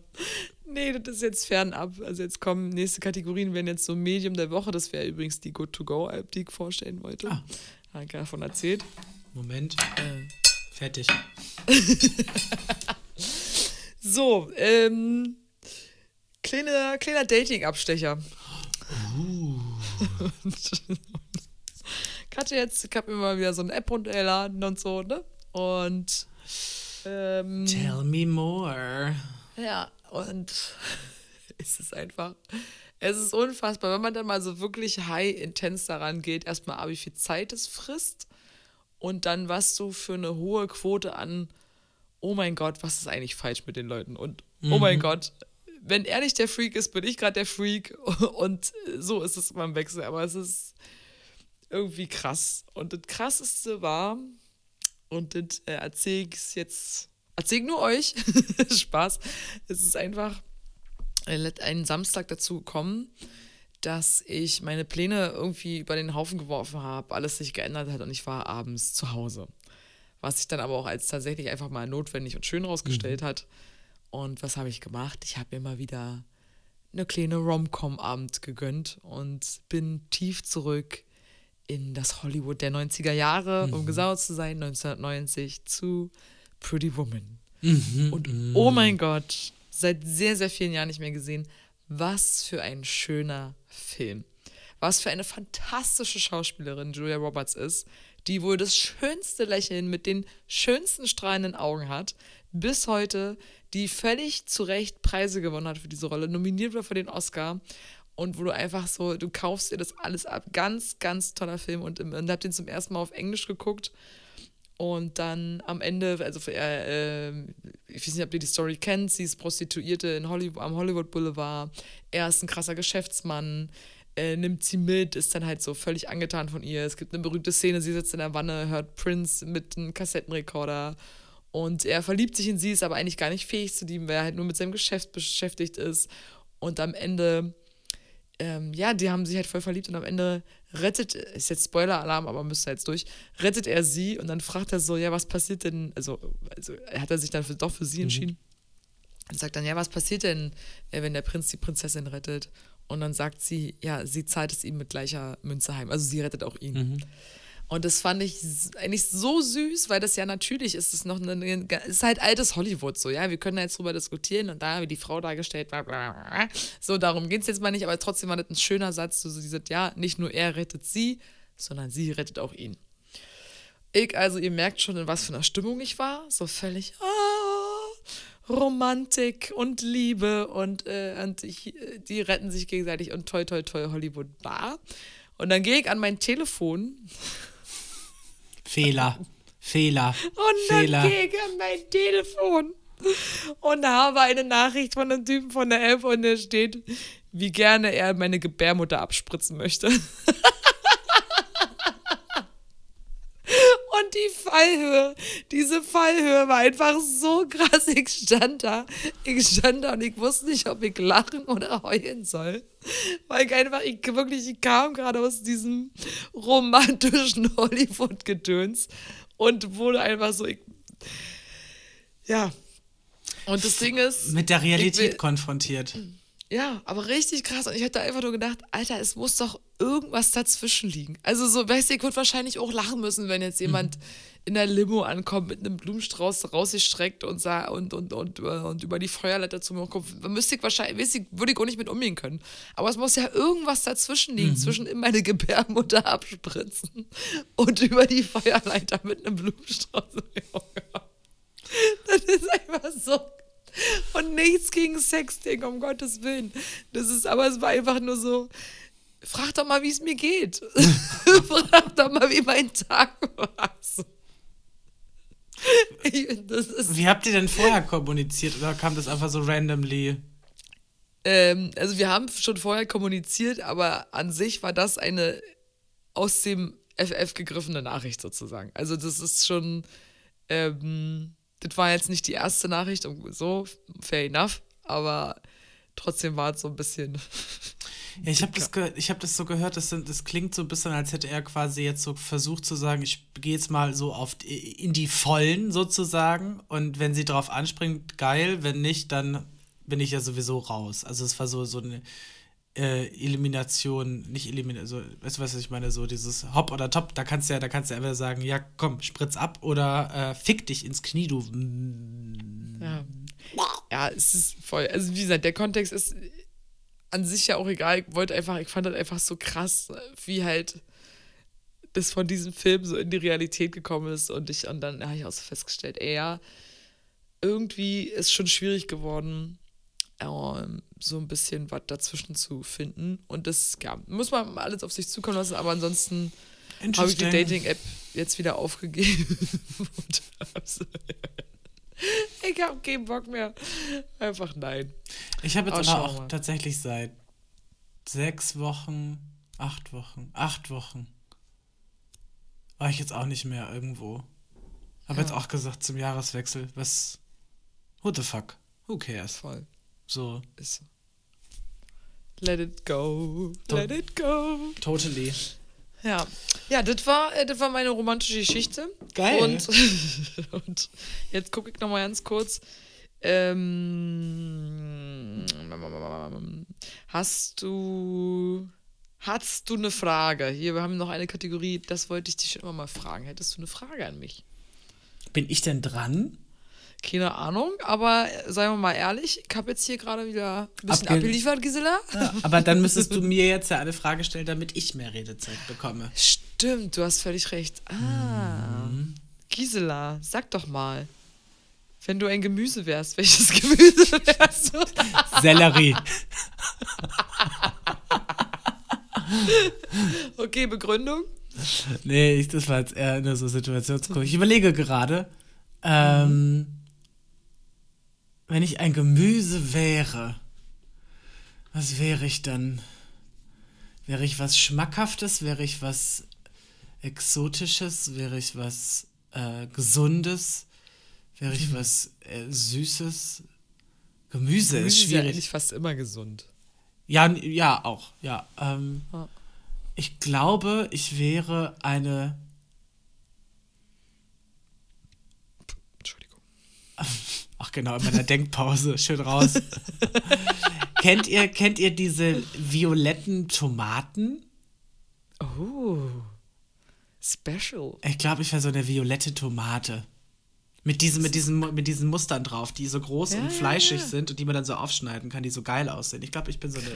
Nee, das ist jetzt fernab. Also jetzt kommen nächste Kategorien, wären jetzt so Medium der Woche. Das wäre übrigens die Good-to-Go-App, die ich vorstellen wollte. Ah. Habe ich davon erzählt. Moment. Äh. Fertig. So, ähm, kleiner, kleiner Dating-Abstecher. ich hatte jetzt, ich habe mir mal wieder so eine App runtergeladen und so, ne? Und ähm, Tell me more. Ja, und es ist einfach, es ist unfassbar, wenn man dann mal so wirklich high intens daran geht, erstmal A, wie viel Zeit es frisst und dann was so für eine hohe Quote an, oh mein Gott, was ist eigentlich falsch mit den Leuten? Und oh mein Gott, wenn er nicht der Freak ist, bin ich gerade der Freak. Und so ist es immer im Wechsel, aber es ist irgendwie krass. Und das Krasseste war, und das äh, erzähle ich jetzt, ich nur euch, Spaß, es ist einfach äh, einen Samstag dazu gekommen, dass ich meine Pläne irgendwie über den Haufen geworfen habe, alles sich geändert hat und ich war abends zu Hause. Was sich dann aber auch als tatsächlich einfach mal notwendig und schön rausgestellt hat. Und was habe ich gemacht? Ich habe mir mal wieder eine kleine Rom-Com-Abend gegönnt und bin tief zurück in das Hollywood der 90er Jahre, um genau zu sein, 1990 zu Pretty Woman. Und oh mein Gott, seit sehr, sehr vielen Jahren nicht mehr gesehen. Was für ein schöner Film. Was für eine fantastische Schauspielerin Julia Roberts ist, die wohl das schönste Lächeln mit den schönsten strahlenden Augen hat, bis heute, die völlig zu Recht Preise gewonnen hat für diese Rolle, nominiert war für den Oscar und wo du einfach so, du kaufst dir das alles ab. Ganz, ganz toller Film und, und hab den zum ersten Mal auf Englisch geguckt. Und dann am Ende, also äh, äh, ich weiß nicht, ob ihr die Story kennt, sie ist Prostituierte in Hollywood, am Hollywood Boulevard. Er ist ein krasser Geschäftsmann, äh, nimmt sie mit, ist dann halt so völlig angetan von ihr. Es gibt eine berühmte Szene, sie sitzt in der Wanne, hört Prince mit einem Kassettenrekorder und er verliebt sich in sie, ist aber eigentlich gar nicht fähig zu lieben, weil er halt nur mit seinem Geschäft beschäftigt ist. Und am Ende ähm, ja, die haben sich halt voll verliebt und am Ende rettet, ist jetzt Spoiler-Alarm, aber müsste jetzt durch, rettet er sie und dann fragt er so, ja, was passiert denn, also, also hat er sich dann für, doch für sie entschieden. Und sagt dann, ja, was passiert denn, äh, wenn der Prinz die Prinzessin rettet? Und dann sagt sie, ja, sie zahlt es ihm mit gleicher Münze heim. Also sie rettet auch ihn. Mhm. Und das fand ich eigentlich so süß, weil das ja natürlich ist, es noch eine, ist halt altes Hollywood so, ja. Wir können da jetzt drüber diskutieren und da wie die Frau dargestellt, bla bla bla. so darum geht es jetzt mal nicht, aber trotzdem war das ein schöner Satz, so dieses, ja, nicht nur er rettet sie, sondern sie rettet auch ihn. Ich, also ihr merkt schon, in was für einer Stimmung ich war, so völlig, ah, Romantik und Liebe und, äh, und ich, die retten sich gegenseitig und toll, toll, toll, Hollywood Bar. Und dann gehe ich an mein Telefon Fehler. Fehler. Und Fehler. dann ich an mein Telefon und habe eine Nachricht von einem Typen von der App und der steht, wie gerne er meine Gebärmutter abspritzen möchte. Und die Fallhöhe, diese Fallhöhe war einfach so krass. Ich stand da, ich stand da und ich wusste nicht, ob ich lachen oder heulen soll. Weil ich einfach, ich wirklich, ich kam gerade aus diesem romantischen Hollywood-Gedöns und wurde einfach so, ich, ja. Und das Ding ist. Mit der Realität will- konfrontiert. Ja, aber richtig krass. Und ich hatte einfach nur gedacht, Alter, es muss doch irgendwas dazwischen liegen. Also so, weißt du, ich würde wahrscheinlich auch lachen müssen, wenn jetzt jemand in der Limo ankommt mit einem Blumenstrauß rausgestreckt und, sah, und, und, und, äh, und über die Feuerleiter zu mir kommt. Dann müsste ich wahrscheinlich, weiß ich, würde ich auch nicht mit umgehen können. Aber es muss ja irgendwas dazwischen liegen, zwischen in meine Gebärmutter abspritzen und über die Feuerleiter mit einem Blumenstrauß. Das ist einfach so. Und nichts gegen Sexting, um Gottes Willen. Das ist, aber es war einfach nur so. Frag doch mal, wie es mir geht. Frag doch mal, wie mein Tag war. Ich, Wie habt ihr denn vorher kommuniziert oder kam das einfach so randomly? ähm, also wir haben schon vorher kommuniziert, aber an sich war das eine aus dem FF gegriffene Nachricht sozusagen. Also das ist schon, ähm, das war jetzt nicht die erste Nachricht und so, fair enough, aber trotzdem war es so ein bisschen, Ja, ich habe das, ge ich hab das so gehört, das, sind, das klingt so ein bisschen, als hätte er quasi jetzt so versucht zu sagen, ich gehe jetzt mal so auf in die Vollen sozusagen und wenn sie drauf anspringt, geil, wenn nicht, dann bin ich ja sowieso raus. Also es war so, so eine äh, Elimination, nicht Elimination, also, weißt du, was ich meine, so dieses Hopp oder Top, da kannst du ja, da kannst du einfach sagen, ja komm, spritz ab oder äh, fick dich ins Knie, du ja. Ja, es ist voll, also wie gesagt, der Kontext ist an sich ja auch egal. Ich wollte einfach, ich fand das einfach so krass, wie halt das von diesem Film so in die Realität gekommen ist und ich, und dann habe ich auch so festgestellt, ey, ja, irgendwie ist schon schwierig geworden, ähm, so ein bisschen was dazwischen zu finden. Und das, ja, muss man alles auf sich zukommen lassen, aber ansonsten habe ich die. Dating-App jetzt wieder aufgegeben. ich habe keinen Bock mehr. Einfach nein. Ich habe jetzt Aber aber auch mal. tatsächlich seit sechs Wochen, acht Wochen, acht Wochen war ich jetzt auch nicht mehr irgendwo. Habe jetzt auch gesagt zum Jahreswechsel, was, what the fuck, who cares? Voll. So, Ist so. Let it go. Doch. Let it go. totally. Ja, ja das, war, äh, das war meine romantische Geschichte. Geil. Und, und jetzt gucke ich nochmal ganz kurz. Ähm, hast du. Hast du eine Frage? Hier, wir haben noch eine Kategorie, das wollte ich dich schon immer mal fragen. Hättest du eine Frage an mich? Bin ich denn dran? Keine Ahnung, aber seien wir mal ehrlich, ich habe jetzt hier gerade wieder ein bisschen Abge- abgeliefert, Gisela. Ja, aber dann müsstest du mir jetzt ja eine Frage stellen, damit ich mehr Redezeit bekomme. Stimmt, du hast völlig recht. Ah, Gisela, sag doch mal, wenn du ein Gemüse wärst, welches Gemüse wärst du? Sellerie. Okay, Begründung? Nee, ich, das war jetzt eher eine so Situationskurve. Ich überlege gerade, ähm, wenn ich ein Gemüse wäre, was wäre ich dann? Wäre ich was Schmackhaftes? Wäre ich was Exotisches? Wäre ich was äh, Gesundes? Wäre ich was äh, Süßes? Gemüse, ist Gemüse ja schwierig. eigentlich fast immer gesund. Ja, ja, auch, ja. Ähm, Ja. Ich glaube, ich wäre eine Entschuldigung. Ach genau, in meiner Denkpause. Schön raus. kennt, ihr, kennt ihr diese violetten Tomaten? Oh. Special. Ich glaube, ich wäre so eine violette Tomate. Mit diesen, mit, diesen, mit diesen Mustern drauf, die so groß Ja, und ja, fleischig ja. sind und die man dann so aufschneiden kann, die so geil aussehen. Ich glaube, ich bin so eine,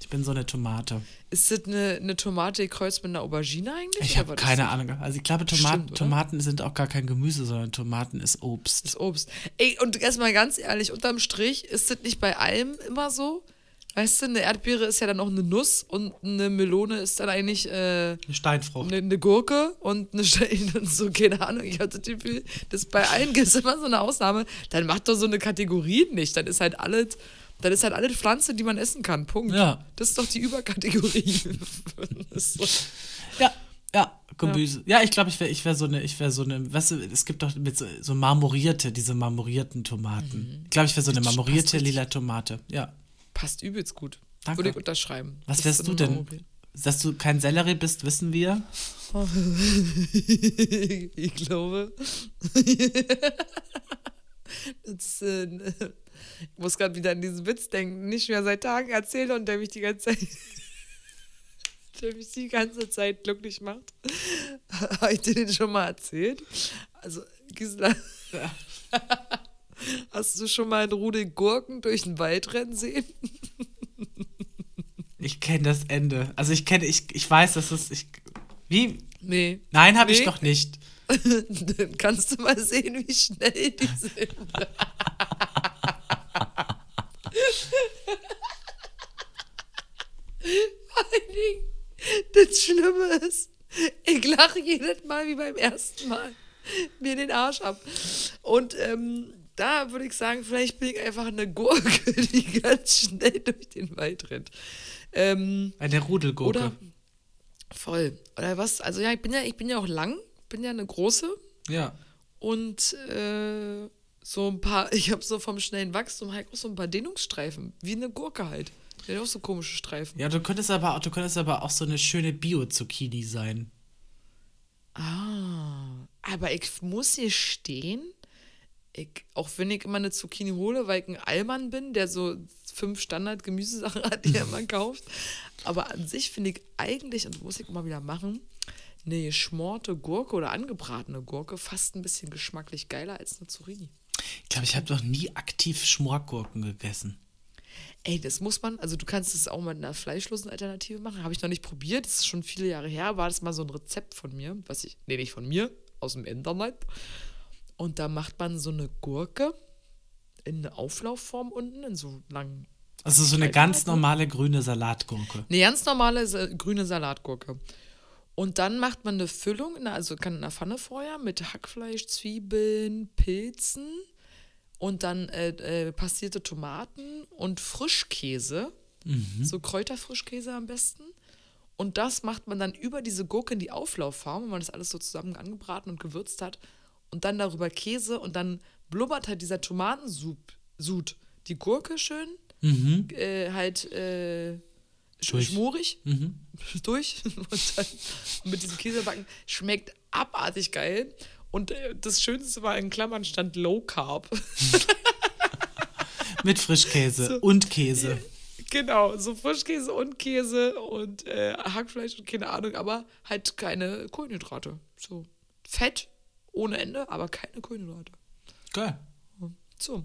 ich bin so eine Tomate. Ist das eine, eine Tomate gekreuzt mit einer Aubergine eigentlich? Ich habe ist keine? Ahnung. Also ich glaube, Tomaten, Stimmt? Tomaten sind auch gar kein Gemüse, sondern Tomaten ist Obst. Das Obst. Ey, und erstmal ganz ehrlich, unterm Strich ist das nicht bei allem immer so. Weißt du, eine Erdbeere ist ja dann auch eine Nuss und eine Melone ist dann eigentlich äh, Eine Steinfrucht. eine, eine Gurke und eine Stein und so, keine Ahnung. Ich hatte das Gefühl, dass bei allen gibt es immer so eine Ausnahme. Dann macht doch so eine Kategorie nicht. Dann ist halt alles, dann ist halt alles Pflanze, die man essen kann. Punkt. Ja. Das ist doch die Überkategorie. So. Ja, ja, Gemüse. Ja, ich glaube, ich wäre ich wär so eine, ich wäre so eine, weißt du, es gibt doch mit so, so marmorierte, diese marmorierten Tomaten. Ich glaube, ich wäre so eine marmorierte lila Tomate. Ja. Passt übelst gut. Danke. Würde ich unterschreiben. Was wärst du denn? Marmorierung. Dass du kein Sellerie bist, wissen wir. ich glaube. das äh, ich muss gerade wieder an diesen Witz denken, den ich mir seit Tagen erzähle und der mich die ganze Zeit. der mich die ganze Zeit glücklich macht. Habe ich dir den schon mal erzählt? Also, Gisela. Hast du schon mal einen Rudel Gurken durch den Wald rennen sehen? Ich kenne das Ende. Also ich kenne, ich, ich weiß, dass es. Ich, wie? Nee. Nein, habe ich Nee. noch nicht. Dann kannst du mal sehen, wie schnell die sind. Vor allen Dingen, das Schlimme ist, ich lache jedes Mal wie beim ersten Mal mir den Arsch ab. Und ähm, da würde ich sagen, vielleicht bin ich einfach eine Gurke, die ganz schnell durch den Wald rennt. Ähm, Eine Rudelgurke. oder voll. Oder was? Also ja, ich bin ja, ich bin ja auch lang, bin ja eine große ja. und äh, so ein paar, ich habe so vom schnellen Wachstum halt auch so ein paar Dehnungsstreifen, wie eine Gurke halt. Die hat auch so komische Streifen. Ja, du könntest aber du könntest aber auch so eine schöne Bio-Zucchini sein. Ah, aber ich muss hier stehen, ich, auch wenn ich immer eine Zucchini hole, weil ich ein Allmann bin, der so fünf Standard-Gemüsesachen hat, die er immer kauft. Aber an sich finde ich eigentlich, und das muss ich immer wieder machen, eine geschmorte Gurke oder angebratene Gurke fast ein bisschen geschmacklich geiler als eine Zucchini. Ich glaube, ich habe noch nie aktiv Schmorgurken gegessen. Ey, das muss man, also du kannst es auch mit einer fleischlosen Alternative machen. Habe ich noch nicht probiert, das ist schon viele Jahre her, war das mal so ein Rezept von mir, was ich, nee, nicht von mir, aus dem Internet. Und da macht man so eine Gurke in eine Auflaufform unten, in so langen, Also so eine ganz normale grüne Salatgurke. eine ganz normale Sa grüne Salatgurke. Und dann macht man eine Füllung, in einer- also kann in einer Pfanne vorher mit Hackfleisch, Zwiebeln, Pilzen und dann äh, äh, passierte Tomaten und Frischkäse. So Kräuterfrischkäse am besten. Und das macht man dann über diese Gurke in die Auflaufform, wenn man das alles so zusammen angebraten und gewürzt hat. Und dann darüber Käse und dann blubbert halt dieser Tomatensud Sud. die Gurke schön, äh, halt äh, Durch. schmorig durch und dann mit diesem Käsebacken. Schmeckt abartig geil. Und äh, das Schönste war in Klammern stand Low Carb. Mit Frischkäse und Käse. Genau, so Frischkäse und Käse und äh, Hackfleisch und keine Ahnung, aber halt keine Kohlenhydrate. So Fett ohne Ende, aber keine Kohlenhydrate. Geil. So.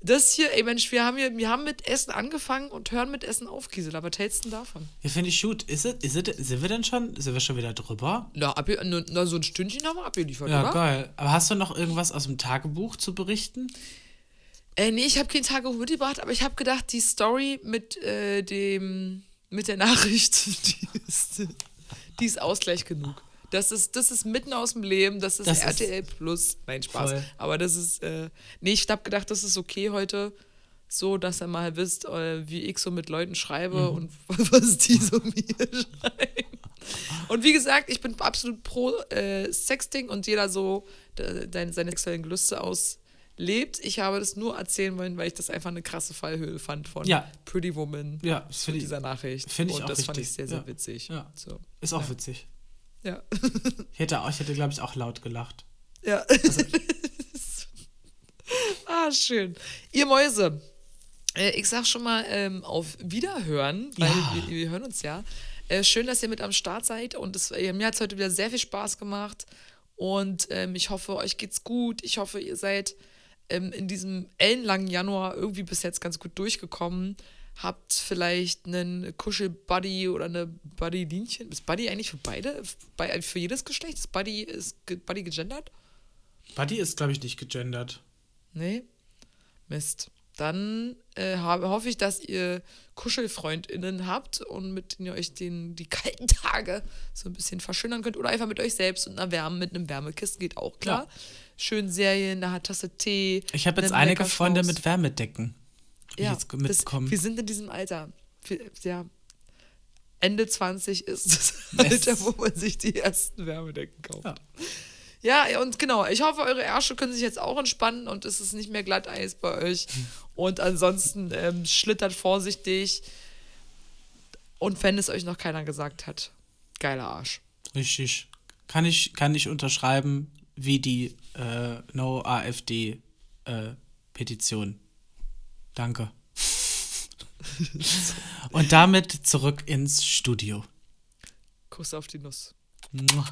Das hier, ey Mensch, wir haben, hier, wir haben mit Essen angefangen und hören mit Essen auf, Gisela. Was hältst du denn davon? Ja, finde ich gut. Ist es, ist es, sind wir denn schon, sind wir schon wieder drüber? Na, na, na, so ein Stündchen haben wir abgeliefert, Ja, oder? geil. Aber hast du noch irgendwas aus dem Tagebuch zu berichten? Äh, nee, ich habe kein Tagebuch mitgebracht, aber ich habe gedacht, die Story mit äh, dem, mit der Nachricht, die ist, die ist Ausgleich genug. Das ist, das ist mitten aus dem Leben, das ist Das ist- RTL Plus. Nein, Spaß. Voll. Aber das ist, äh, nee, ich habe gedacht, das ist okay heute, so, dass ihr mal wisst, äh, wie ich so mit Leuten schreibe und was die so mir schreiben. Und wie gesagt, ich bin absolut pro äh, Sexting und jeder so de, seine sexuellen Gelüste auslebt. Ich habe das nur erzählen wollen, weil ich das einfach eine krasse Fallhöhe fand von Ja. Pretty Woman Ja, ich, dieser Nachricht. find ich und auch das fand ich richtig. sehr, sehr Ja. witzig. Ja. So. ist auch witzig. Ja. Ich hätte, auch, ich hätte glaube ich, auch laut gelacht. Ja. Ah, schön. Ihr Mäuse, äh, ich sag schon mal ähm, auf Wiederhören, weil Ja. wir, wir hören uns ja. Äh, schön, dass ihr mit am Start seid und es, äh, mir hat es heute wieder sehr viel Spaß gemacht und ähm, ich hoffe, euch geht's gut. Ich hoffe, ihr seid ähm, in diesem ellenlangen Januar irgendwie bis jetzt ganz gut durchgekommen. Habt vielleicht einen Kuschel-Buddy oder eine Buddy-Linchen. Ist Buddy eigentlich für beide? Bei, für jedes Geschlecht? Ist Buddy, ist Buddy gegendert? Buddy ist, glaube ich, nicht gegendert. Nee? Mist. Dann äh, hoffe ich, dass ihr KuschelfreundInnen habt und mit denen ihr euch den, die kalten Tage so ein bisschen verschönern könnt. Oder einfach mit euch selbst und einer Wärme, mit einem Wärmekissen geht auch klar. Ja. Schön Serien, eine Tasse Tee. Ich habe jetzt einige. Freunde mit Wärmedecken. Ja, jetzt das, mitbekommen. wir sind in diesem Alter. Wir, ja, Ende 20 ist das Alter, wo man sich die ersten Wärmedecken kauft. Ja. Ja, ja, und genau, ich hoffe, eure Ärsche können sich jetzt auch entspannen und es ist nicht mehr Glatteis bei euch. Und ansonsten ähm, schlittert vorsichtig. Und wenn es euch noch keiner gesagt hat, geiler Arsch. Richtig. Kann ich, kann ich unterschreiben, wie die äh, No AfD äh, Petition. Danke. Und damit zurück ins Studio. Kuss auf die Nuss. Mua.